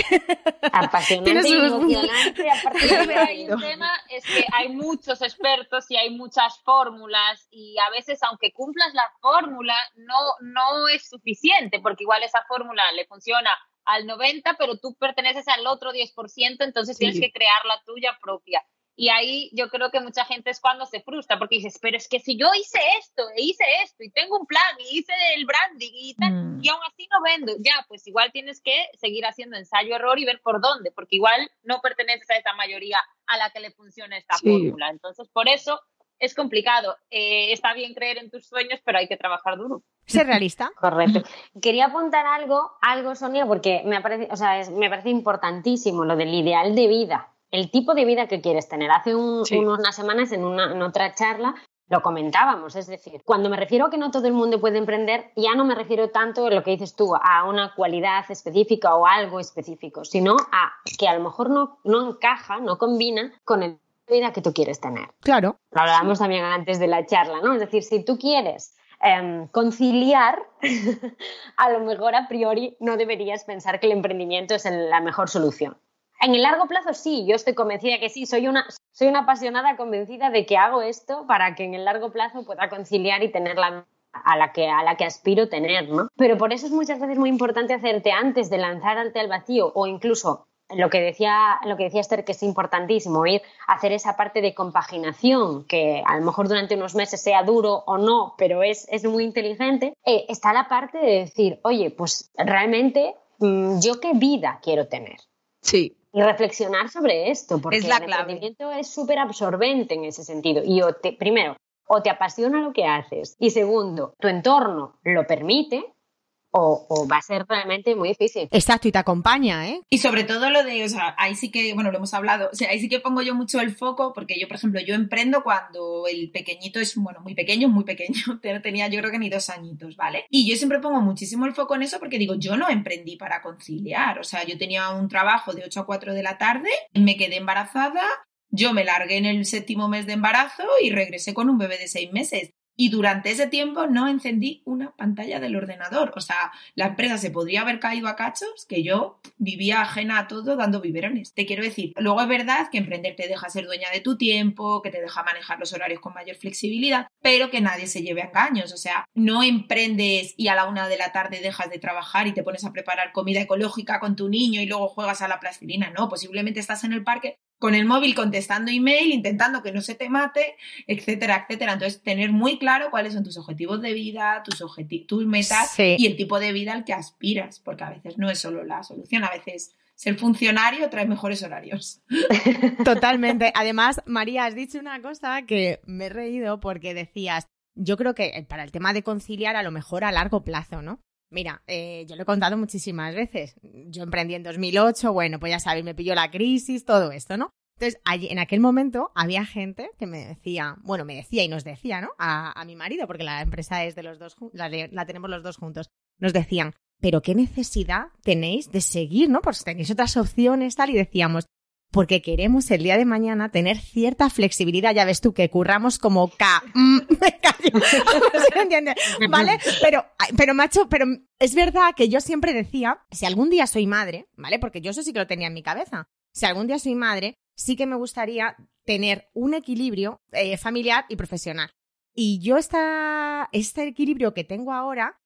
Apasionante y emocionante. Aparte el tema es que hay muchos expertos y hay muchas fórmulas y a veces aunque cumplas la fórmula no, no es suficiente porque igual esa fórmula le funciona al 90 pero tú perteneces al otro 10% entonces tienes que crear la tuya propia. Y ahí yo creo que mucha gente es cuando se frustra, porque dices, pero es que si yo hice esto, e hice esto, y tengo un plan, y hice el branding, y, tal, mm. y aún así no vendo, ya, pues igual tienes que seguir haciendo ensayo-error y ver por dónde, porque igual no perteneces a esa mayoría a la que le funciona esta fórmula. Entonces, por eso es complicado. Eh, está bien creer en tus sueños, pero hay que trabajar duro. Ser realista. Correcto. Quería apuntar algo, algo, Sonia, porque me parece, o sea, me parece importantísimo lo del ideal de vida el tipo de vida que quieres tener. Hace unas semanas en, una, otra charla lo comentábamos, es decir, cuando me refiero a que no todo el mundo puede emprender, ya no me refiero tanto a lo que dices tú, a una cualidad específica o algo específico, sino a que a lo mejor no, no encaja, no combina con el vida que tú quieres tener. Claro. Lo hablábamos también antes de la charla, ¿no? Es decir, si tú quieres em, conciliar, a lo mejor a priori no deberías pensar que el emprendimiento es la mejor solución. En el largo plazo sí, yo estoy convencida que sí, soy una, soy una apasionada convencida de que hago esto para que en el largo plazo pueda conciliar y tener la a la que a la que aspiro tener, ¿no? Pero por eso es muchas veces muy importante hacerte antes de lanzarte al vacío o incluso lo que decía lo que decía Esther que es importantísimo ir hacer esa parte de compaginación que a lo mejor durante unos meses sea duro o no, pero es, es muy inteligente. Eh, está la parte de decir, oye, pues realmente mm, yo qué vida quiero tener. Sí y reflexionar sobre esto, porque es la el emprendimiento es súper absorbente en ese sentido. Y primero, o te apasiona lo que haces, y segundo, tu entorno lo permite, o, va a ser realmente muy difícil. Exacto, y te acompaña, ¿eh? Y sobre todo lo de, o sea, ahí sí que, bueno, lo hemos hablado, o sea, ahí sí que pongo yo mucho el foco, porque yo, por ejemplo, yo emprendo cuando el pequeñito es, bueno, muy pequeño, muy pequeño, tenía yo creo que ni dos añitos, ¿vale? Y yo siempre pongo muchísimo el foco en eso porque digo, yo no emprendí para conciliar, o sea, yo tenía un trabajo de 8 a 4 de la tarde, me quedé embarazada, yo me largué en el séptimo mes de embarazo y regresé con un bebé de seis meses. Y durante ese tiempo no encendí una pantalla del ordenador. O sea, la empresa se podría haber caído a cachos que yo vivía ajena a todo dando biberones. Te quiero decir, luego es verdad que emprender te deja ser dueña de tu tiempo, que te deja manejar los horarios con mayor flexibilidad, pero que nadie se lleve a engaños. O sea, no emprendes y a la una de la tarde dejas de trabajar y te pones a preparar comida ecológica con tu niño y luego juegas a la plastilina. No, posiblemente estás en el parque con el móvil contestando email, intentando que no se te mate, etcétera, etcétera. Entonces, tener muy claro cuáles son tus objetivos de vida, tus, tus metas y el tipo de vida al que aspiras, porque a veces no es solo la solución, a veces ser funcionario trae mejores horarios. Totalmente. Además, María, has dicho una cosa que me he reído porque decías, yo creo que para el tema de conciliar a lo mejor a largo plazo, ¿no? Mira, eh, yo lo he contado muchísimas veces. Yo emprendí en 2008, bueno, pues ya sabéis, me pilló la crisis, todo esto, ¿no? Entonces, allí, en aquel momento había gente que me decía, bueno, me decía y nos decía, ¿no? A, mi marido, porque la empresa es de los dos, la, la tenemos los dos juntos. Nos decían, pero qué necesidad tenéis de seguir, ¿no? Pues tenéis otras opciones, tal, y decíamos, porque queremos el día de mañana tener cierta flexibilidad. Ya ves tú que curramos como K. Mm, ¿Se entiende? ¿Vale? Pero, pero macho, pero es verdad que yo siempre decía, si algún día soy madre, ¿vale? Porque yo eso sí que lo tenía en mi cabeza. Si algún día soy madre, sí que me gustaría tener un equilibrio eh, familiar y profesional. Y yo este equilibrio que tengo ahora,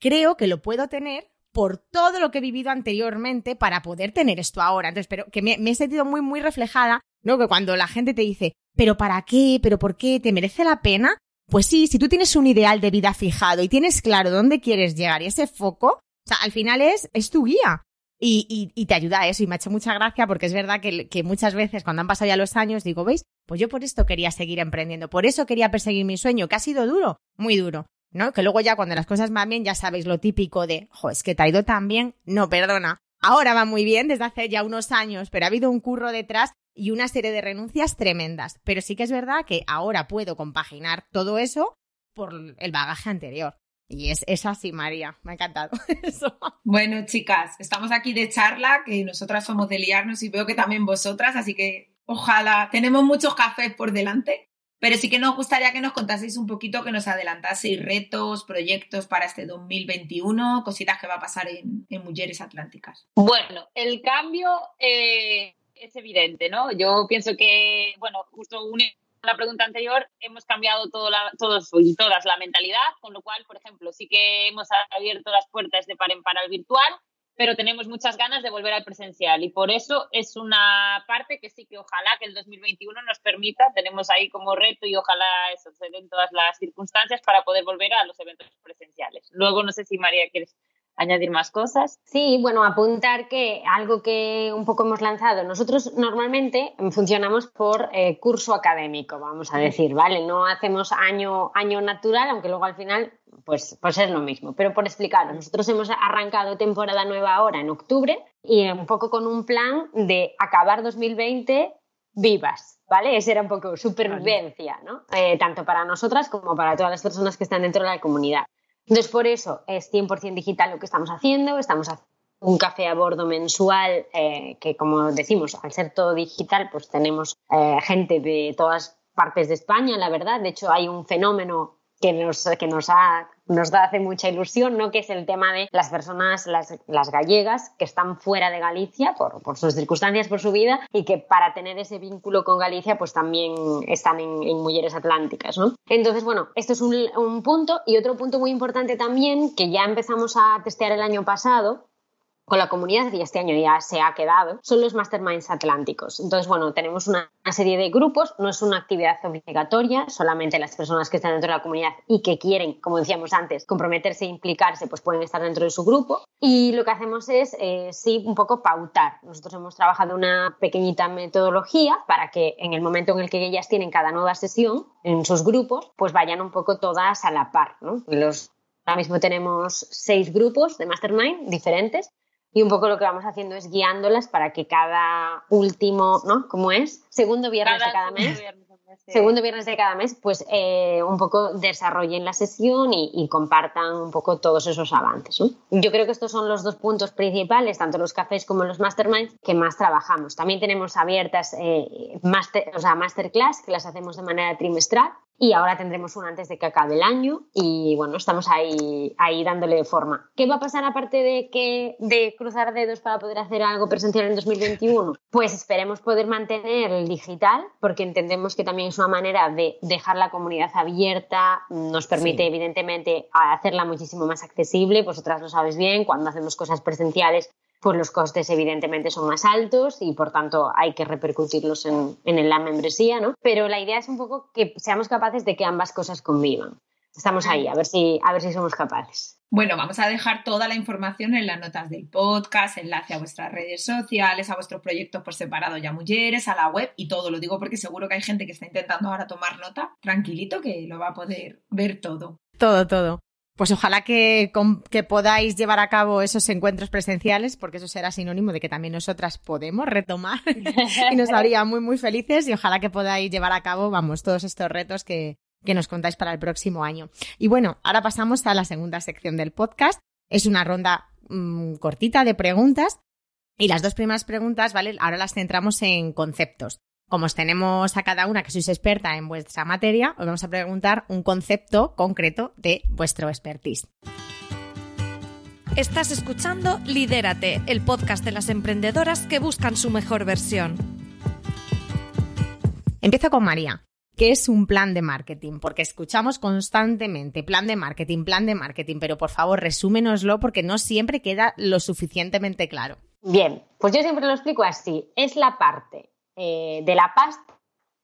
creo que lo puedo tener por todo lo que he vivido anteriormente para poder tener esto ahora. Entonces, pero que me, he sentido muy, muy reflejada, ¿no? Que cuando la gente te dice, ¿pero para qué? ¿Pero por qué? ¿Te merece la pena? Pues sí, si tú tienes un ideal de vida fijado y tienes claro dónde quieres llegar y ese foco, o sea, al final es, es tu guía. Y, y, te ayuda a eso. Y me ha hecho mucha gracia porque es verdad que, que muchas veces cuando han pasado ya los años digo, ¿veis? Pues yo por esto quería seguir emprendiendo, por eso quería perseguir mi sueño, que ha sido duro, muy duro. ¿No? Que luego ya cuando las cosas van bien ya sabéis lo típico de, jo, es que te ha ido tan bien, no, perdona. Ahora va muy bien desde hace ya unos años, pero ha habido un curro detrás y una serie de renuncias tremendas. Pero sí que es verdad que ahora puedo compaginar todo eso por el bagaje anterior. Y es, es así, María. Me ha encantado eso. Bueno, chicas, estamos aquí de charla, que nosotras somos de liarnos y veo que también vosotras, así que ojalá tenemos muchos cafés por delante pero sí que nos gustaría que nos contaseis un poquito, que nos adelantaseis retos, proyectos para este 2021, cositas que va a pasar en, Mujeres Atlánticas. Bueno, el cambio eh, es evidente, ¿no? Yo pienso que, bueno, justo a la pregunta anterior, hemos cambiado todo todos y todas la mentalidad, con lo cual, por ejemplo, sí que hemos abierto las puertas de par en par al virtual, pero tenemos muchas ganas de volver al presencial y por eso es una parte que sí que ojalá que el 2021 nos permita, tenemos ahí como reto y ojalá eso se den todas las circunstancias para poder volver a los eventos presenciales. Luego no sé si María quieres añadir más cosas. Sí, bueno, apuntar que algo que un poco hemos lanzado, nosotros normalmente funcionamos por eh, curso académico, vamos a decir, ¿vale? No hacemos año, año natural, aunque luego al final pues, pues es lo mismo. Pero por explicaros, nosotros hemos arrancado temporada nueva ahora en octubre y un poco con un plan de acabar 2020 vivas, ¿vale? Esa era un poco supervivencia, ¿no? Eh, tanto para nosotras como para todas las personas que están dentro de la comunidad. Entonces, por eso es 100% digital lo que estamos haciendo, estamos haciendo un café a bordo mensual eh, que, como decimos, al ser todo digital, pues tenemos eh, gente de todas partes de España, la verdad. De hecho, hay un fenómeno que nos, que nos, hace mucha ilusión, ¿no? que es el tema de las personas, las, gallegas, que están fuera de Galicia por, por, sus circunstancias, por su vida, y que para tener ese vínculo con Galicia, pues también están en, en Mujeres Atlánticas. ¿no? Entonces, bueno, esto es un punto. Y otro punto muy importante también, que ya empezamos a testear el año pasado, con la comunidad y este año ya se ha quedado, son los masterminds atlánticos. Entonces, bueno, tenemos una, serie de grupos, no es una actividad obligatoria, solamente las personas que están dentro de la comunidad y que quieren, como decíamos antes, comprometerse e implicarse, pues pueden estar dentro de su grupo. Y lo que hacemos es, eh, sí, un poco pautar. Nosotros hemos trabajado una pequeñita metodología para que en el momento en el que ellas tienen cada nueva sesión en sus grupos, pues vayan un poco todas a la par, ¿no? Los Ahora mismo tenemos seis grupos de mastermind diferentes y un poco lo que vamos haciendo es guiándolas para que cada último, ¿no? ¿Cómo es? Segundo viernes de cada mes. Segundo viernes de cada mes, pues eh, un poco desarrollen la sesión y, compartan un poco todos esos avances. Yo creo que estos son los dos puntos principales, tanto los cafés como los masterminds, que más trabajamos. También tenemos abiertas eh, master, o sea, masterclass que las hacemos de manera trimestral y ahora tendremos una antes de que acabe el año y bueno, estamos ahí, ahí dándole forma. ¿Qué va a pasar aparte de, que, de cruzar dedos para poder hacer algo presencial en 2021? Pues esperemos poder mantener el digital porque entendemos que también es una manera de dejar la comunidad abierta, nos permite evidentemente hacerla muchísimo más accesible, vosotras lo sabéis bien, cuando hacemos cosas presenciales pues los costes evidentemente son más altos y por tanto hay que repercutirlos en, en la membresía, ¿no? Pero la idea es un poco que seamos capaces de que ambas cosas convivan. Estamos ahí, a ver si, a ver si somos capaces. Bueno, vamos a dejar toda la información en las notas del podcast, enlace a vuestras redes sociales, a vuestros proyectos por separado ya mujeres, a la web y todo. Lo digo porque seguro que hay gente que está intentando ahora tomar nota. Tranquilito que lo va a poder ver todo. Todo, todo pues ojalá que, podáis llevar a cabo esos encuentros presenciales, porque eso será sinónimo de que también nosotras podemos retomar y nos haría muy, muy felices y ojalá que podáis llevar a cabo, vamos, todos estos retos que, que nos contáis para el próximo año. Y bueno, ahora pasamos a la segunda sección del podcast. Es una ronda mm, cortita de preguntas y las dos primeras preguntas, ¿vale? Ahora las centramos en conceptos. Como os tenemos a cada una que sois experta en vuestra materia, os vamos a preguntar un concepto concreto de vuestro expertise. Estás escuchando Lidérate, el podcast de las emprendedoras que buscan su mejor versión. Empiezo con María. ¿Qué es un plan de marketing? Porque escuchamos constantemente plan de marketing, plan de marketing, pero por favor resúmenoslo porque no siempre queda lo suficientemente claro. Bien, pues yo siempre lo explico así. Es la parte eh, de la pasta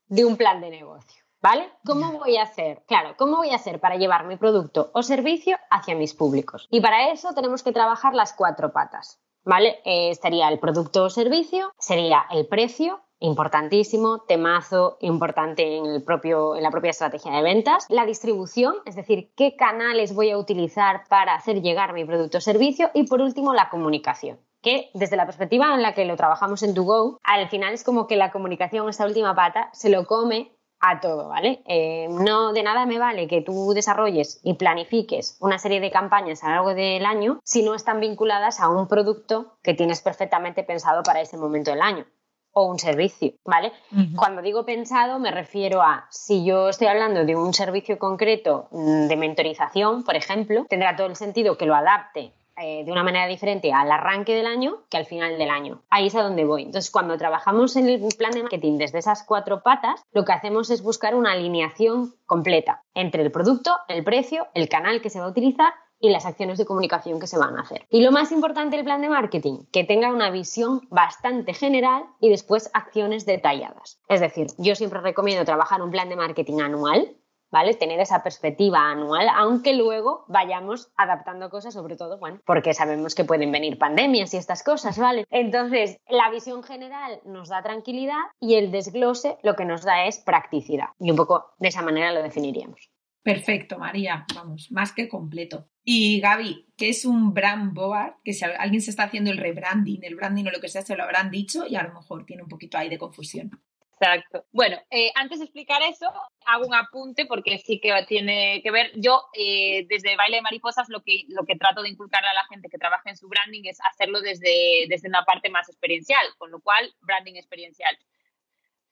de un plan de negocio. ¿Vale? ¿Cómo voy a hacer? Claro, ¿cómo voy a hacer para llevar mi producto o servicio hacia mis públicos? Y para eso tenemos que trabajar las cuatro patas. ¿Vale? Eh, sería el producto o servicio, sería el precio, importantísimo, temazo importante en, el propio, en la propia estrategia de ventas, la distribución, es decir, qué canales voy a utilizar para hacer llegar mi producto o servicio y por último la comunicación que desde la perspectiva en la que lo trabajamos en To al final es como que la comunicación, esta última pata, se lo come a todo, ¿vale? Eh, no de nada me vale que tú desarrolles y planifiques una serie de campañas a lo largo del año si no están vinculadas a un producto que tienes perfectamente pensado para ese momento del año o un servicio, ¿vale? Cuando digo pensado me refiero a si yo estoy hablando de un servicio concreto mm, de mentorización, por ejemplo, tendrá todo el sentido que lo adapte eh, de una manera diferente al arranque del año que al final del año. Ahí es a donde voy. Entonces, cuando trabajamos en el plan de marketing desde esas cuatro patas, lo que hacemos es buscar una alineación completa entre el producto, el precio, el canal que se va a utilizar y las acciones de comunicación que se van a hacer. Y lo más importante del plan de marketing, que tenga una visión bastante general y después acciones detalladas. Es decir, yo siempre recomiendo trabajar un plan de marketing anual ¿vale? Tener esa perspectiva anual, aunque luego vayamos adaptando cosas, sobre todo, bueno, porque sabemos que pueden venir pandemias y estas cosas, ¿vale? Entonces, la visión general nos da tranquilidad y el desglose lo que nos da es practicidad. Y un poco de esa manera lo definiríamos. Perfecto, María, vamos, más que completo. Y Gaby, ¿qué es un brand board? Que si alguien se está haciendo el rebranding, el branding o lo que sea, se lo habrán dicho y a lo mejor tiene un poquito ahí de confusión. Exacto. Bueno, eh, antes de explicar eso, hago un apunte porque sí que tiene que ver. Yo, eh, desde Baile de Mariposas, lo que, lo que trato de inculcarle a la gente que trabaja en su branding es hacerlo desde, desde una parte más experiencial, con lo cual, branding experiencial.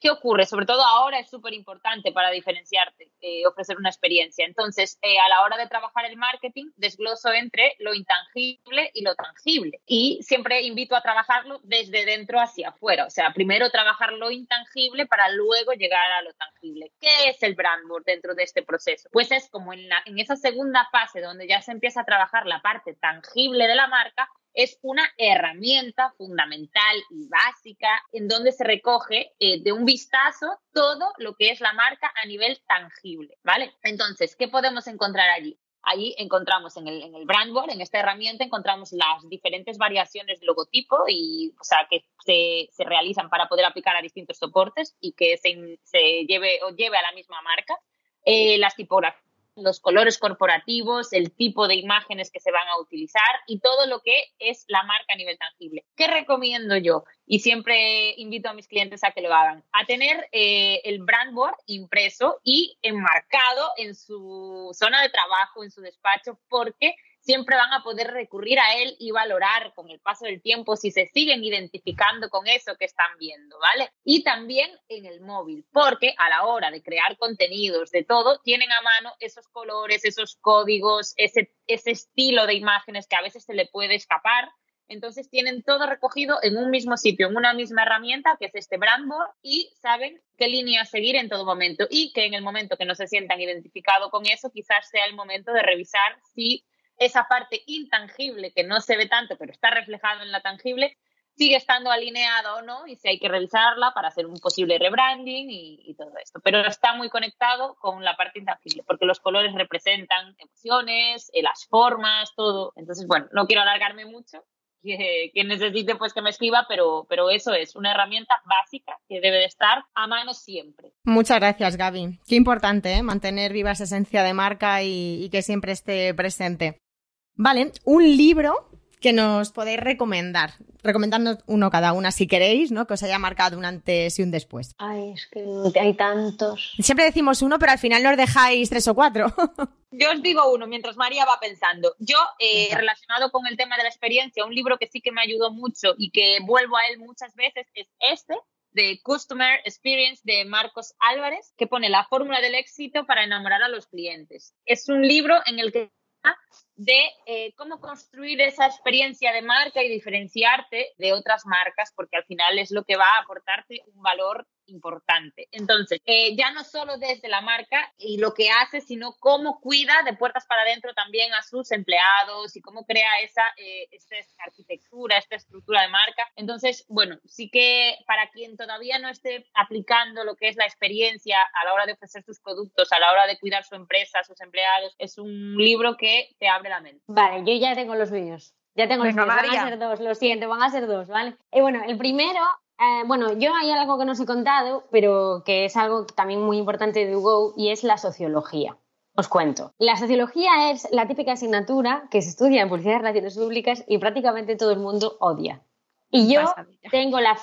¿Qué ocurre? Sobre todo ahora es súper importante para diferenciarte, eh, ofrecer una experiencia. Entonces, eh, a la hora de trabajar el marketing, desgloso entre lo intangible y lo tangible. Y siempre invito a trabajarlo desde dentro hacia afuera. O sea, primero trabajar lo intangible para luego llegar a lo tangible. ¿Qué es el brand board dentro de este proceso? Pues es como en, en esa segunda fase donde ya se empieza a trabajar la parte tangible de la marca, es una herramienta fundamental y básica en donde se recoge eh, de un vistazo todo lo que es la marca a nivel tangible, ¿vale? Entonces, ¿qué podemos encontrar allí? Allí encontramos en el, en brand board, en esta herramienta, encontramos las diferentes variaciones de logotipo y, o sea, que se, se realizan para poder aplicar a distintos soportes y que se, se lleve o lleve a la misma marca. Eh, las tipografías los colores corporativos, el tipo de imágenes que se van a utilizar y todo lo que es la marca a nivel tangible. ¿Qué recomiendo yo? Y siempre invito a mis clientes a que lo hagan. A tener eh, el brand board impreso y enmarcado en su zona de trabajo, en su despacho, porque siempre van a poder recurrir a él y valorar con el paso del tiempo si se siguen identificando con eso que están viendo, ¿vale? Y también en el móvil, porque a la hora de crear contenidos, de todo, tienen a mano esos colores, esos códigos, ese, ese estilo de imágenes que a veces se le puede escapar. Entonces tienen todo recogido en un mismo sitio, en una misma herramienta que es este brandboard y saben qué línea seguir en todo momento y que en el momento que no se sientan identificados con eso, quizás sea el momento de revisar si esa parte intangible que no se ve tanto, pero está reflejado en la tangible, sigue estando alineada o no y si hay que revisarla para hacer un posible rebranding y, todo esto. Pero está muy conectado con la parte intangible, porque los colores representan emociones, eh, las formas, todo. Entonces, bueno, no quiero alargarme mucho. Quien necesite, pues que me escriba, pero, pero eso es una herramienta básica que debe de estar a mano siempre. Muchas gracias, Gaby. Qué importante, ¿eh? Mantener viva esa esencia de marca y que siempre esté presente. Vale, un libro que nos podéis recomendar. Recomendando uno cada una si queréis, ¿no? Que os haya marcado un antes y un después. Ay, es que hay tantos. Siempre decimos uno, pero al final nos dejáis tres o cuatro. Yo os digo uno mientras María va pensando. Yo, eh, relacionado con el tema de la experiencia, un libro que sí que me ayudó mucho y que vuelvo a él muchas veces es este, de Customer Experience de Marcos Álvarez, que pone la fórmula del éxito para enamorar a los clientes. Es un libro en el que de eh, cómo construir esa experiencia de marca y diferenciarte de otras marcas, porque al final es lo que va a aportarte un valor importante. Entonces, eh, ya no solo desde la marca y lo que hace, sino cómo cuida de puertas para adentro también a sus empleados y cómo crea esa, eh, esta arquitectura, esta estructura de marca. Entonces, bueno, sí que para quien todavía no esté aplicando lo que es la experiencia a la hora de ofrecer sus productos, a la hora de cuidar su empresa, sus empleados, es un libro que te abre la mente. Vale, yo ya tengo los vídeos. Ya tengo los míos, van a ser dos, lo siento, van a ser dos, ¿vale? Y bueno, el primero eh, bueno, yo hay algo que no os he contado, pero que es algo también muy importante de Go y es la sociología. Os cuento. La sociología es la típica asignatura que se estudia en publicidad y relaciones públicas y prácticamente todo el mundo odia. Y yo tengo la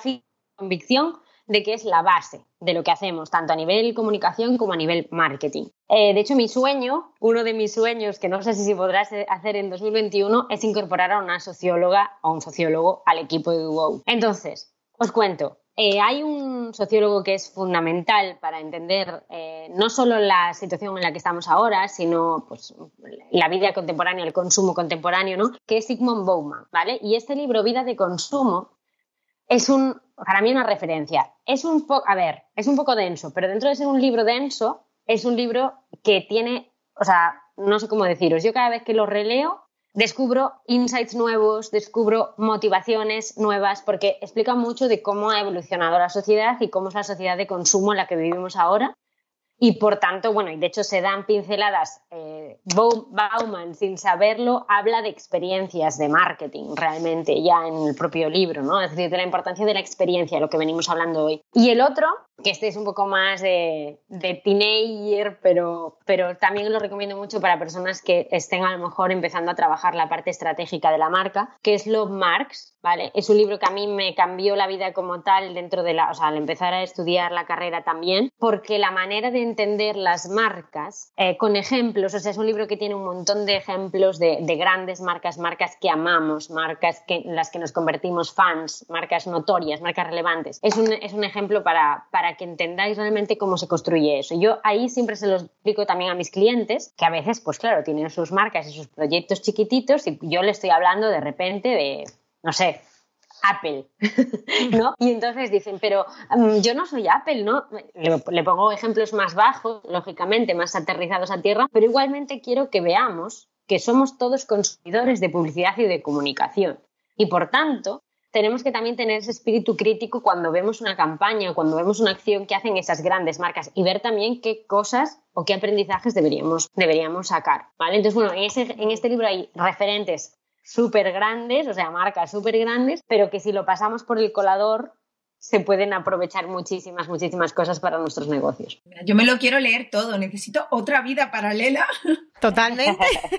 convicción de que es la base de lo que hacemos, tanto a nivel comunicación como a nivel marketing. Eh, de hecho, mi sueño, uno de mis sueños, que no sé si podrás hacer en 2021, es incorporar a una socióloga o un sociólogo al equipo de Go. Entonces, os cuento. Eh, hay un sociólogo que es fundamental para entender eh, no solo la situación en la que estamos ahora, sino pues, la vida contemporánea, el consumo contemporáneo, ¿no? que es Sigmund Bauman. ¿vale? Y este libro, Vida de Consumo, es un, para mí una referencia. Es un poco, a ver, es un poco denso, pero dentro de ser un libro denso, es un libro que tiene, o sea, no sé cómo deciros, yo cada vez que lo releo descubro insights nuevos, descubro motivaciones nuevas, porque explica mucho de cómo ha evolucionado la sociedad y cómo es la sociedad de consumo en la que vivimos ahora. Y por tanto, bueno, y de hecho se dan pinceladas. Eh, Bauman, sin saberlo, habla de experiencias de marketing realmente ya en el propio libro, ¿no? Es decir, de la importancia de la experiencia, lo que venimos hablando hoy. Y el otro, que este es un poco más de, de teenager, pero, pero también lo recomiendo mucho para personas que estén a lo mejor empezando a trabajar la parte estratégica de la marca, que es Love Marks, ¿vale? Es un libro que a mí me cambió la vida como tal dentro de la, o sea, al empezar a estudiar la carrera también, porque la manera de entender las marcas eh, con ejemplos, o sea, es un libro que tiene un montón de ejemplos de, de grandes marcas, marcas que amamos, marcas que, en las que nos convertimos fans, marcas notorias, marcas relevantes. Es un, es un ejemplo para, para que entendáis realmente cómo se construye eso. Yo ahí siempre se lo explico también a mis clientes, que a veces, pues claro, tienen sus marcas y sus proyectos chiquititos y yo le estoy hablando de repente de no sé, Apple, ¿no? Y entonces dicen, pero mm, yo no soy Apple, ¿no? Le, pongo ejemplos más bajos, lógicamente, más aterrizados a tierra, pero igualmente quiero que veamos que somos todos consumidores de publicidad y de comunicación. Y por tanto, tenemos que también tener ese espíritu crítico cuando vemos una campaña cuando vemos una acción que hacen esas grandes marcas y ver también qué cosas o qué aprendizajes deberíamos, deberíamos sacar, ¿vale? Entonces, bueno, en, ese, en este libro hay referentes súper grandes, o sea, marcas súper grandes, pero que si lo pasamos por el colador se pueden aprovechar muchísimas, muchísimas cosas para nuestros negocios. Yo me lo quiero leer todo, necesito otra vida paralela. Totalmente.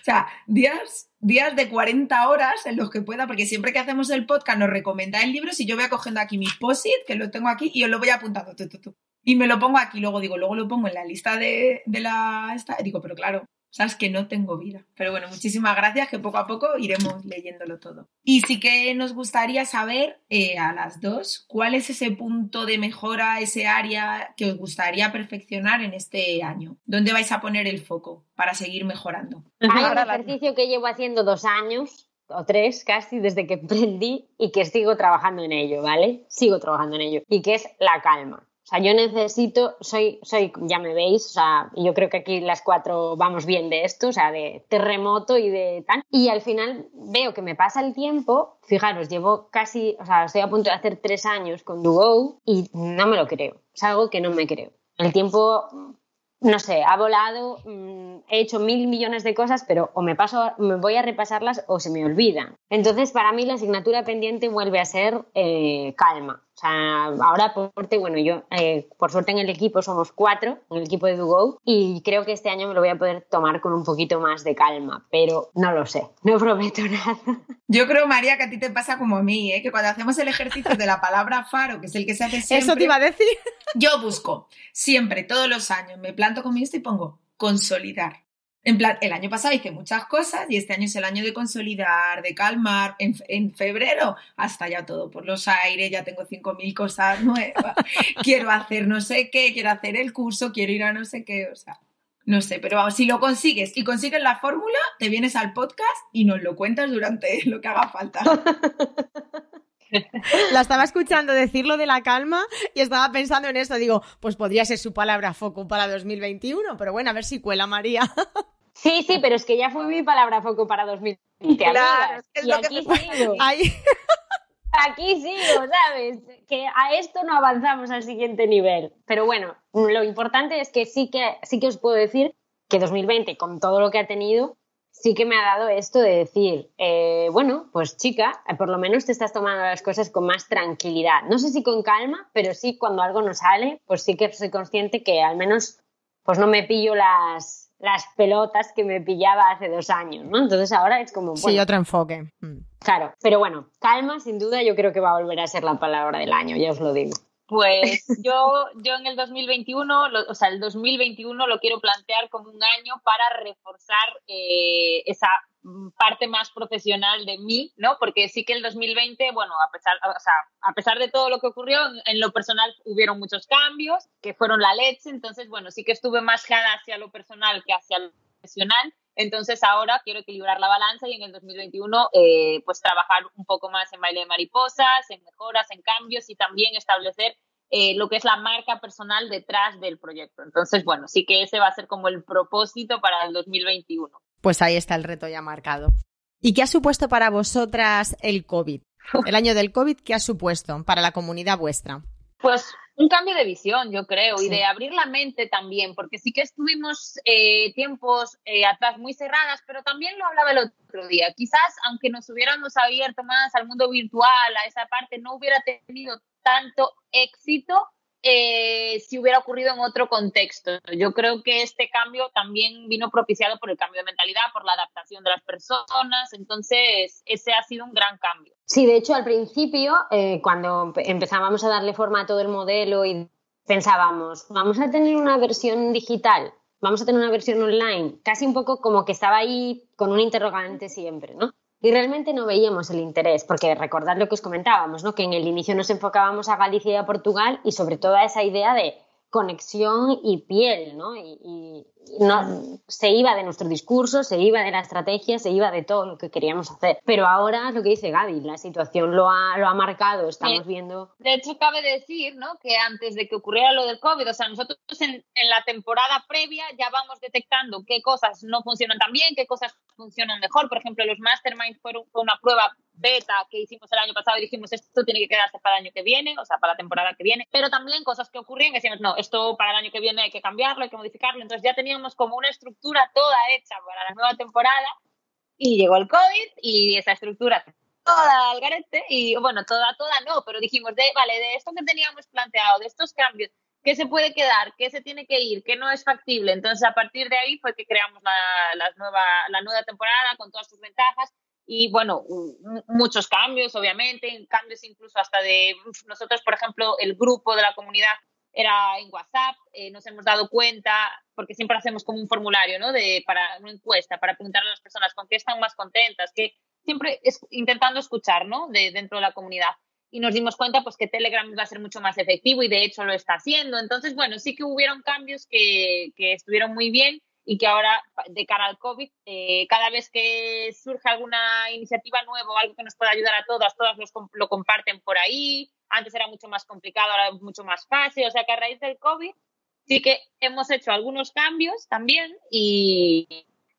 o sea, días, días de 40 horas en los que pueda, porque siempre que hacemos el podcast nos recomendáis libros y yo voy cogiendo aquí mis posit, que lo tengo aquí, y os lo voy apuntando. Y me lo pongo aquí, luego digo, luego lo pongo en la lista de, de la... Esta, digo, pero claro, sabes que no tengo vida. Pero bueno, muchísimas gracias, que poco a poco iremos leyéndolo todo. Y sí que nos gustaría saber eh, a las dos cuál es ese punto de mejora, ese área que os gustaría perfeccionar en este año. ¿Dónde vais a poner el foco para seguir mejorando? Hay un ejercicio que llevo haciendo dos años o tres casi desde que aprendí y que sigo trabajando en ello, ¿vale? Sigo trabajando en ello. Y que es la calma. Sea, yo necesito, soy, soy, ya me veis, o sea, yo creo que aquí las cuatro vamos bien de esto, o sea, de terremoto y de tal. Y al final veo que me pasa el tiempo, fijaros, llevo casi, o sea, estoy a punto de hacer tres años con Duo y no me lo creo. Es algo que no me creo. El tiempo no sé, ha volado, mm, he hecho mil millones de cosas, pero o me paso, me voy a repasarlas o se me olvidan. Entonces, para mí la asignatura pendiente vuelve a ser eh, calma. O sea, ahora por suerte, bueno, yo eh, por suerte en el equipo somos cuatro, en el equipo de DuGo, y creo que este año me lo voy a poder tomar con un poquito más de calma, pero no lo sé, no prometo nada. Yo creo, María, que a ti te pasa como a mí, ¿eh? que cuando hacemos el ejercicio de la palabra faro, que es el que se hace siempre... Eso te iba a decir. Yo busco siempre, todos los años, me planto con esto y pongo consolidar. En plan, el año pasado hice muchas cosas y este año es el año de consolidar, de calmar. En, febrero hasta ya todo por los aires, ya tengo 5.000 cosas nuevas. quiero hacer no sé qué, quiero hacer el curso, quiero ir a no sé qué, o sea, no sé, pero vamos, si lo consigues y consigues la fórmula, te vienes al podcast y nos lo cuentas durante lo que haga falta. La estaba escuchando decirlo de la calma y estaba pensando en eso. Digo, pues podría ser su palabra foco para 2021, pero bueno, a ver si cuela María. Sí, sí, pero es que ya fue mi palabra foco para 2020. Claro, es y aquí sigo. Aquí sigo, ¿sabes? Que a esto no avanzamos al siguiente nivel. Pero bueno, lo importante es que sí que, sí que os puedo decir que 2020, con todo lo que ha tenido, sí que me ha dado esto de decir, eh, bueno, pues chica, por lo menos te estás tomando las cosas con más tranquilidad. No sé si con calma, pero sí cuando algo no sale, pues sí que soy consciente que al menos pues no me pillo las, las pelotas que me pillaba hace dos años, ¿no? Entonces ahora es como... sí, otro enfoque. Mm. Claro, pero bueno, calma sin duda yo creo que va a volver a ser la palabra del año, ya os lo digo. Pues yo, yo en el 2021, o sea, el 2021 lo quiero plantear como un año para reforzar eh, esa parte más profesional de mí, ¿no? Porque sí que el 2020, bueno, a pesar, o sea, a pesar de todo lo que ocurrió, en lo personal hubieron muchos cambios que fueron la leche, entonces, bueno, sí que estuve más cara hacia lo personal que hacia lo profesional. Entonces ahora quiero equilibrar la balanza y en el 2021 eh, pues trabajar un poco más en baile de mariposas, en mejoras, en cambios y también establecer eh, lo que es la marca personal detrás del proyecto. Entonces, bueno, sí que ese va a ser como el propósito para el 2021. Pues ahí está el reto ya marcado. ¿Y qué ha supuesto para vosotras el COVID? El año del COVID, ¿qué ha supuesto para la comunidad vuestra? Pues un cambio de visión, yo creo, y de abrir la mente también, porque sí que estuvimos eh, tiempos eh, atrás muy cerradas, pero también lo hablaba el otro día. Quizás, aunque nos hubiéramos abierto más al mundo virtual, a esa parte, no hubiera tenido tanto éxito eh, si hubiera ocurrido en otro contexto. Yo creo que este cambio también vino propiciado por el cambio de mentalidad, por la adaptación de las personas, entonces ese ha sido un gran cambio. Sí, de hecho al principio, eh, cuando empezábamos a darle forma a todo el modelo y pensábamos, vamos a tener una versión digital, vamos a tener una versión online, casi un poco como que estaba ahí con un interrogante siempre, ¿no? Y realmente no veíamos el interés, porque recordad lo que os comentábamos, ¿no? que en el inicio nos enfocábamos a Galicia y a Portugal y sobre todo a esa idea de conexión y piel, ¿no? Y, no, se iba de nuestro discurso, se iba de la estrategia, se iba de todo lo que queríamos hacer. Pero ahora lo que dice Gaby, la situación lo ha, lo ha marcado, estamos viendo. De hecho, cabe decir, ¿no? Que antes de que ocurriera lo del COVID, o sea, nosotros en, en la temporada previa ya vamos detectando qué cosas no funcionan tan bien, qué cosas funcionan mejor. Por ejemplo, los masterminds fueron fue una prueba beta que hicimos el año pasado y dijimos esto tiene que quedarse para el año que viene, o sea, para la temporada que viene, pero también cosas que ocurrían que decíamos, no, esto para el año que viene hay que cambiarlo, hay que modificarlo, entonces ya teníamos como una estructura toda hecha para la nueva temporada y llegó el COVID y esa estructura toda al garete y bueno, toda, toda no, pero dijimos, de, vale, de esto que teníamos planteado, de estos cambios, ¿qué se puede quedar? ¿Qué se tiene que ir? ¿Qué no es factible? Entonces, a partir de ahí fue que creamos la, nueva, la nueva temporada con todas sus ventajas y bueno, muchos cambios, obviamente, cambios incluso hasta de nosotros, por ejemplo, el grupo de la comunidad era en WhatsApp, eh, nos hemos dado cuenta, porque siempre hacemos como un formulario, ¿no? De, para una encuesta, para preguntar a las personas con qué están más contentas, que siempre es, intentando escuchar, ¿no? De, dentro de la comunidad. Y nos dimos cuenta, pues, que Telegram iba a ser mucho más efectivo y de hecho lo está haciendo. Entonces, bueno, sí que hubieron cambios que, que estuvieron muy bien y que ahora, de cara al COVID, eh, cada vez que surge alguna iniciativa nueva o algo que nos pueda ayudar a todas, todas lo comparten por ahí. Antes era mucho más complicado, ahora es mucho más fácil. O sea que a raíz del COVID sí que hemos hecho algunos cambios también y,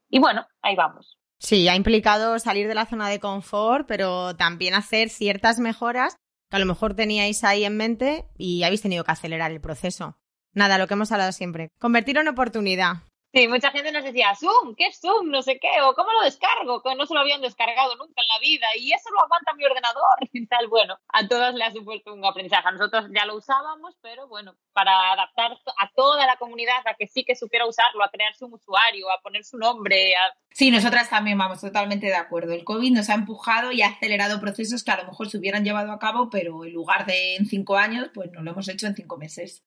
y bueno, ahí vamos. Sí, ha implicado salir de la zona de confort, pero también hacer ciertas mejoras que a lo mejor teníais ahí en mente y habéis tenido que acelerar el proceso. Nada, lo que hemos hablado siempre. Convertirlo en oportunidad. Sí, mucha gente nos decía, Zoom, ¿qué es Zoom? No sé qué, o ¿cómo lo descargo? Que no se lo habían descargado nunca en la vida y eso lo aguanta mi ordenador y tal. Bueno, a todas le ha supuesto un aprendizaje. A nosotros ya lo usábamos, pero bueno, para adaptar a toda la comunidad a que sí que supiera usarlo, a crearse un usuario, a poner su nombre. Sí, nosotras también vamos totalmente de acuerdo. El COVID nos ha empujado y ha acelerado procesos que a lo mejor se hubieran llevado a cabo, pero en lugar de en cinco años, pues no lo hemos hecho en cinco meses.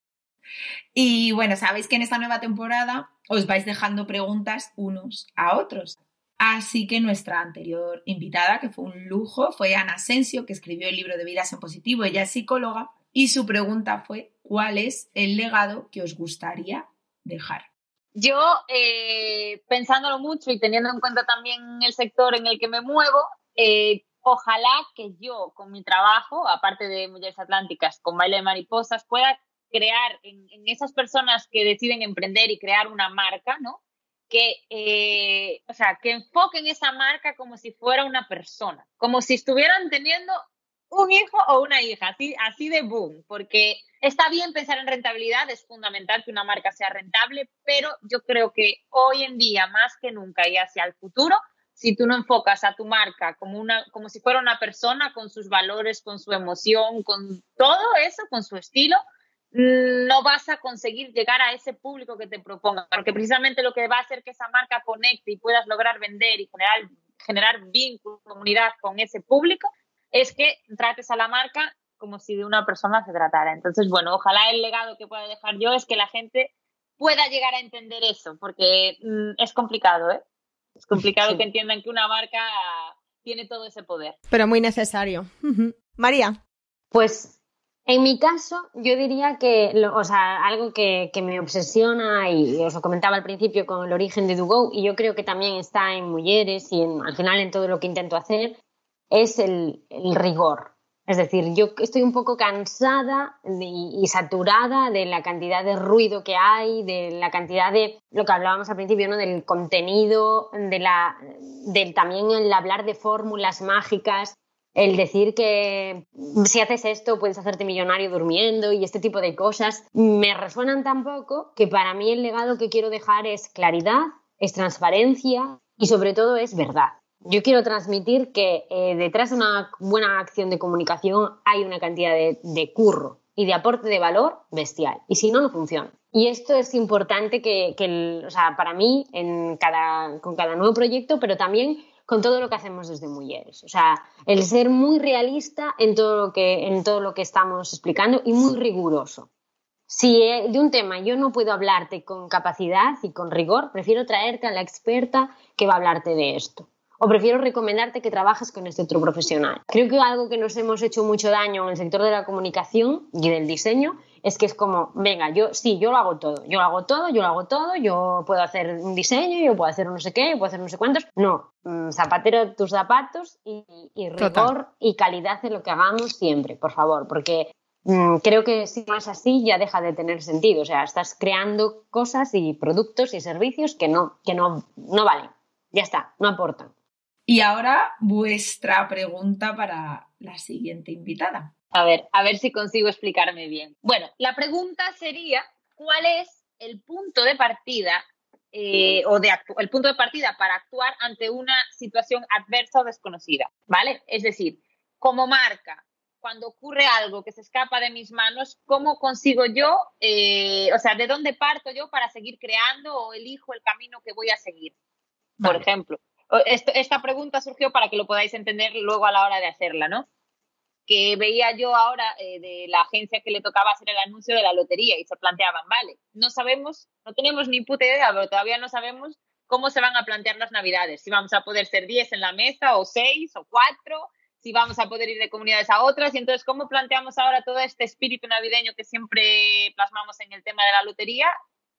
Y bueno, sabéis que en esta nueva temporada os vais dejando preguntas unos a otros. Así que nuestra anterior invitada, que fue un lujo, fue Ana Asensio, que escribió el libro de Vidas en Positivo. Ella es psicóloga y su pregunta fue, ¿cuál es el legado que os gustaría dejar? Yo, eh, pensándolo mucho y teniendo en cuenta también el sector en el que me muevo, eh, ojalá que yo, con mi trabajo, aparte de Mujeres Atlánticas, con Baile de Mariposas, pueda crear en, esas personas que deciden emprender y crear una marca, ¿no? Que, eh, o sea, que enfoquen esa marca como si fuera una persona, como si estuvieran teniendo un hijo o una hija, así, así de boom, porque está bien pensar en rentabilidad, es fundamental que una marca sea rentable, pero yo creo que hoy en día, más que nunca y hacia el futuro, si tú no enfocas a tu marca como, una, como si fuera una persona con sus valores, con su emoción, con todo eso, con su estilo, no vas a conseguir llegar a ese público que te proponga, porque precisamente lo que va a hacer que esa marca conecte y puedas lograr vender y generar, generar vínculo, comunidad con ese público, es que trates a la marca como si de una persona se tratara. Entonces, bueno, ojalá el legado que pueda dejar yo es que la gente pueda llegar a entender eso, porque mm, es complicado, ¿eh? Es complicado que entiendan que una marca tiene todo ese poder. Pero muy necesario. María. Pues en mi caso, yo diría que, o sea, algo que, me obsesiona y os lo comentaba al principio con el origen de Dugo y yo creo que también está en Mujeres y al final en todo lo que intento hacer, es el, rigor. Es decir, yo estoy un poco cansada y saturada de la cantidad de ruido que hay, de la cantidad de lo que hablábamos al principio, ¿no? Del contenido, de la, del también el hablar de fórmulas mágicas el decir que si haces esto puedes hacerte millonario durmiendo y este tipo de cosas me resuenan tan poco que para mí el legado que quiero dejar es claridad, es transparencia y sobre todo es verdad. Yo quiero transmitir que eh, detrás de una buena acción de comunicación hay una cantidad de, curro y de aporte de valor bestial. Y si no, no funciona. Y esto es importante que, o sea, para mí en cada, con cada nuevo proyecto, pero también con todo lo que hacemos desde Mujeres. O sea, el ser muy realista en todo lo que, en todo lo que estamos explicando y muy riguroso. Si eh, de un tema yo no puedo hablarte con capacidad y con rigor, prefiero traerte a la experta que va a hablarte de esto o prefiero recomendarte que trabajes con este otro profesional. Creo que algo que nos hemos hecho mucho daño en el sector de la comunicación y del diseño es que es como, venga, yo sí, yo lo hago todo, yo lo hago todo, yo lo hago todo, yo puedo hacer un diseño, yo puedo hacer no sé qué, yo puedo hacer no sé cuántos. No, mm, zapatero tus zapatos y, rigor y calidad en lo que hagamos siempre, por favor, porque mm, creo que si no es así ya deja de tener sentido. O sea, estás creando cosas y productos y servicios que no, que no, no valen. Ya está, no aportan. Y ahora vuestra pregunta para la siguiente invitada. A ver, a ver si consigo explicarme bien. Bueno, la pregunta sería, ¿cuál es el punto de partida eh, o de el punto de partida para actuar ante una situación adversa o desconocida? ¿Vale? Es decir, como marca, cuando ocurre algo que se escapa de mis manos, ¿cómo consigo yo, eh, o sea, de dónde parto yo para seguir creando o elijo el camino que voy a seguir? Por ejemplo, esta pregunta surgió para que lo podáis entender luego a la hora de hacerla, ¿no? Que veía yo ahora eh, de la agencia que le tocaba hacer el anuncio de la lotería y se planteaban, vale, no sabemos, no tenemos ni puta idea, pero todavía no sabemos cómo se van a plantear las navidades, si vamos a poder ser 10 en la mesa o 6 o 4, si vamos a poder ir de comunidades a otras y entonces cómo planteamos ahora todo este espíritu navideño que siempre plasmamos en el tema de la lotería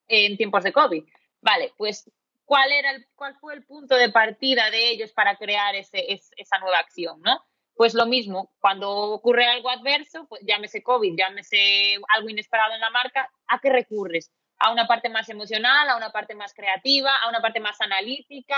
en tiempos de COVID. Vale, pues cuál, era el, cuál fue el punto de partida de ellos para crear ese, esa nueva acción, ¿no? Pues lo mismo, cuando ocurre algo adverso, pues llámese COVID, llámese algo inesperado en la marca, ¿a qué recurres? ¿A una parte más emocional, a una parte más creativa, a una parte más analítica?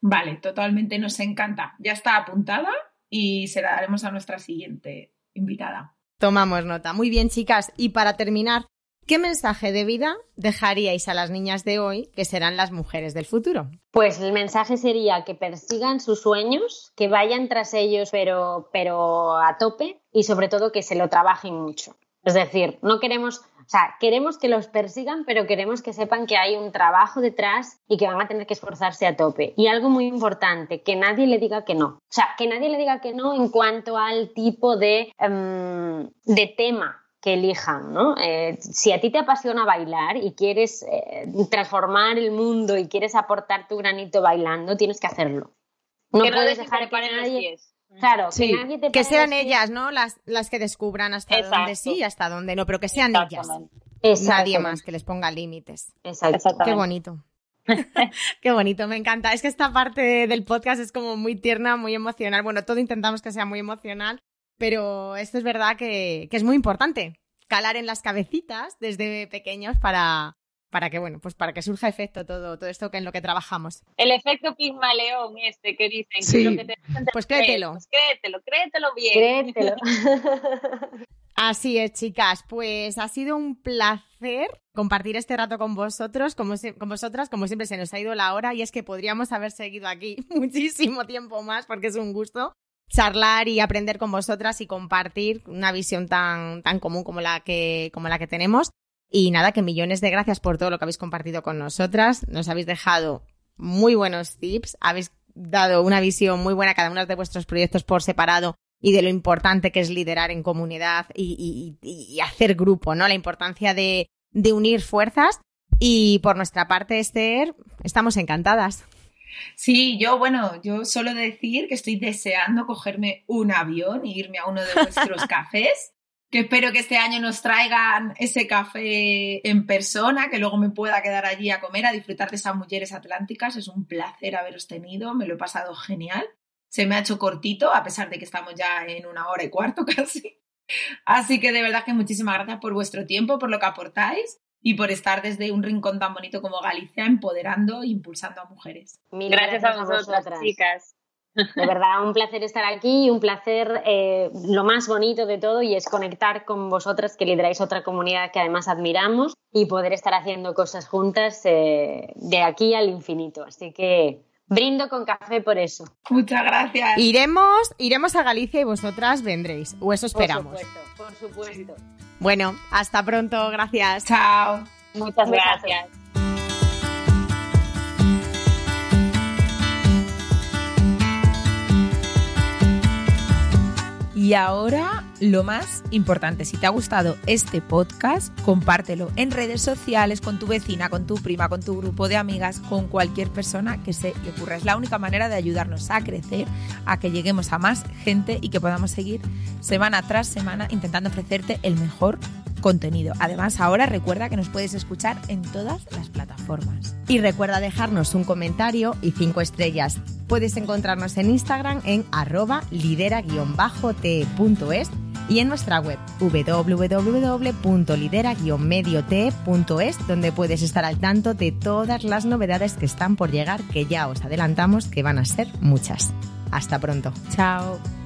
Vale, totalmente nos encanta. Ya está apuntada y se la daremos a nuestra siguiente invitada. Tomamos nota. Muy bien, chicas. Y para terminar, ¿Qué mensaje de vida dejaríais a las niñas de hoy, que serán las mujeres del futuro? Pues el mensaje sería que persigan sus sueños, que vayan tras ellos pero, pero a tope y sobre todo que se lo trabajen mucho. Es decir, no queremos, o sea, queremos que los persigan, pero queremos que sepan que hay un trabajo detrás y que van a tener que esforzarse a tope. Y algo muy importante, que nadie le diga que no. O sea, que nadie le diga que no en cuanto al tipo de, em, de tema que elijan, ¿no? Eh, si a ti te apasiona bailar y quieres eh, transformar el mundo y quieres aportar tu granito bailando, tienes que hacerlo. No puedes dejar que nadie... Claro, que nadie te Que sean ellas, ¿no? Las, las que descubran hasta dónde sí y hasta dónde no, pero que sean ellas. Nadie más que les ponga límites. Exacto. Qué bonito. Qué bonito, me encanta. Es que esta parte del podcast es como muy tierna, muy emocional. Bueno, todo intentamos que sea muy emocional, pero esto es verdad que, es muy importante, calar en las cabecitas desde pequeños para, para que, bueno, pues para que surja efecto todo, todo esto que en lo que trabajamos. El efecto Pigmaleón este que dicen. Sí. Que pues créetelo. Pues créetelo, créetelo bien. Créetelo. Así es, chicas. Pues ha sido un placer compartir este rato con vosotros, como con vosotras. Como siempre se nos ha ido la hora y es que podríamos haber seguido aquí muchísimo tiempo más porque es un gusto charlar y aprender con vosotras y compartir una visión tan, tan común como la que, como la que tenemos. Y nada, que millones de gracias por todo lo que habéis compartido con nosotras. Nos habéis dejado muy buenos tips, habéis dado una visión muy buena a cada uno de vuestros proyectos por separado y de lo importante que es liderar en comunidad y, y, hacer grupo, ¿no? La importancia de, de unir fuerzas. Y por nuestra parte, Esther, estamos encantadas. Sí, yo, bueno, yo solo decir que estoy deseando cogerme un avión e irme a uno de vuestros cafés, que espero que este año nos traigan ese café en persona, que luego me pueda quedar allí a comer, a disfrutar de esas mujeres atlánticas. Es un placer haberos tenido, me lo he pasado genial. Se me ha hecho cortito, a pesar de que estamos ya en una hora y cuarto casi. Así que de verdad que muchísimas gracias por vuestro tiempo, por lo que aportáis y por estar desde un rincón tan bonito como Galicia empoderando e impulsando a mujeres. gracias, a vosotras, chicas. De verdad, un placer estar aquí y un placer, eh, lo más bonito de todo, y es conectar con vosotras que lideráis otra comunidad que además admiramos y poder estar haciendo cosas juntas eh, de aquí al infinito. Así que Brindo con café por eso. Muchas gracias. Iremos, iremos a Galicia y vosotras vendréis, o eso esperamos. Por supuesto, por supuesto. Bueno, hasta pronto, gracias. Chao. Muchas gracias. Y ahora lo más importante, si te ha gustado este podcast, compártelo en redes sociales con tu vecina, con tu prima, con tu grupo de amigas, con cualquier persona que se le ocurra. Es la única manera de ayudarnos a crecer, a que lleguemos a más gente y que podamos seguir semana tras semana intentando ofrecerte el mejor contenido. Además, ahora recuerda que nos puedes escuchar en todas las plataformas. Y recuerda dejarnos un comentario y cinco estrellas. Puedes encontrarnos en Instagram en arroba lidera-te.es y en nuestra web www.lidera-mediote.es donde puedes estar al tanto de todas las novedades que están por llegar que ya os adelantamos que van a ser muchas. Hasta pronto. Chao.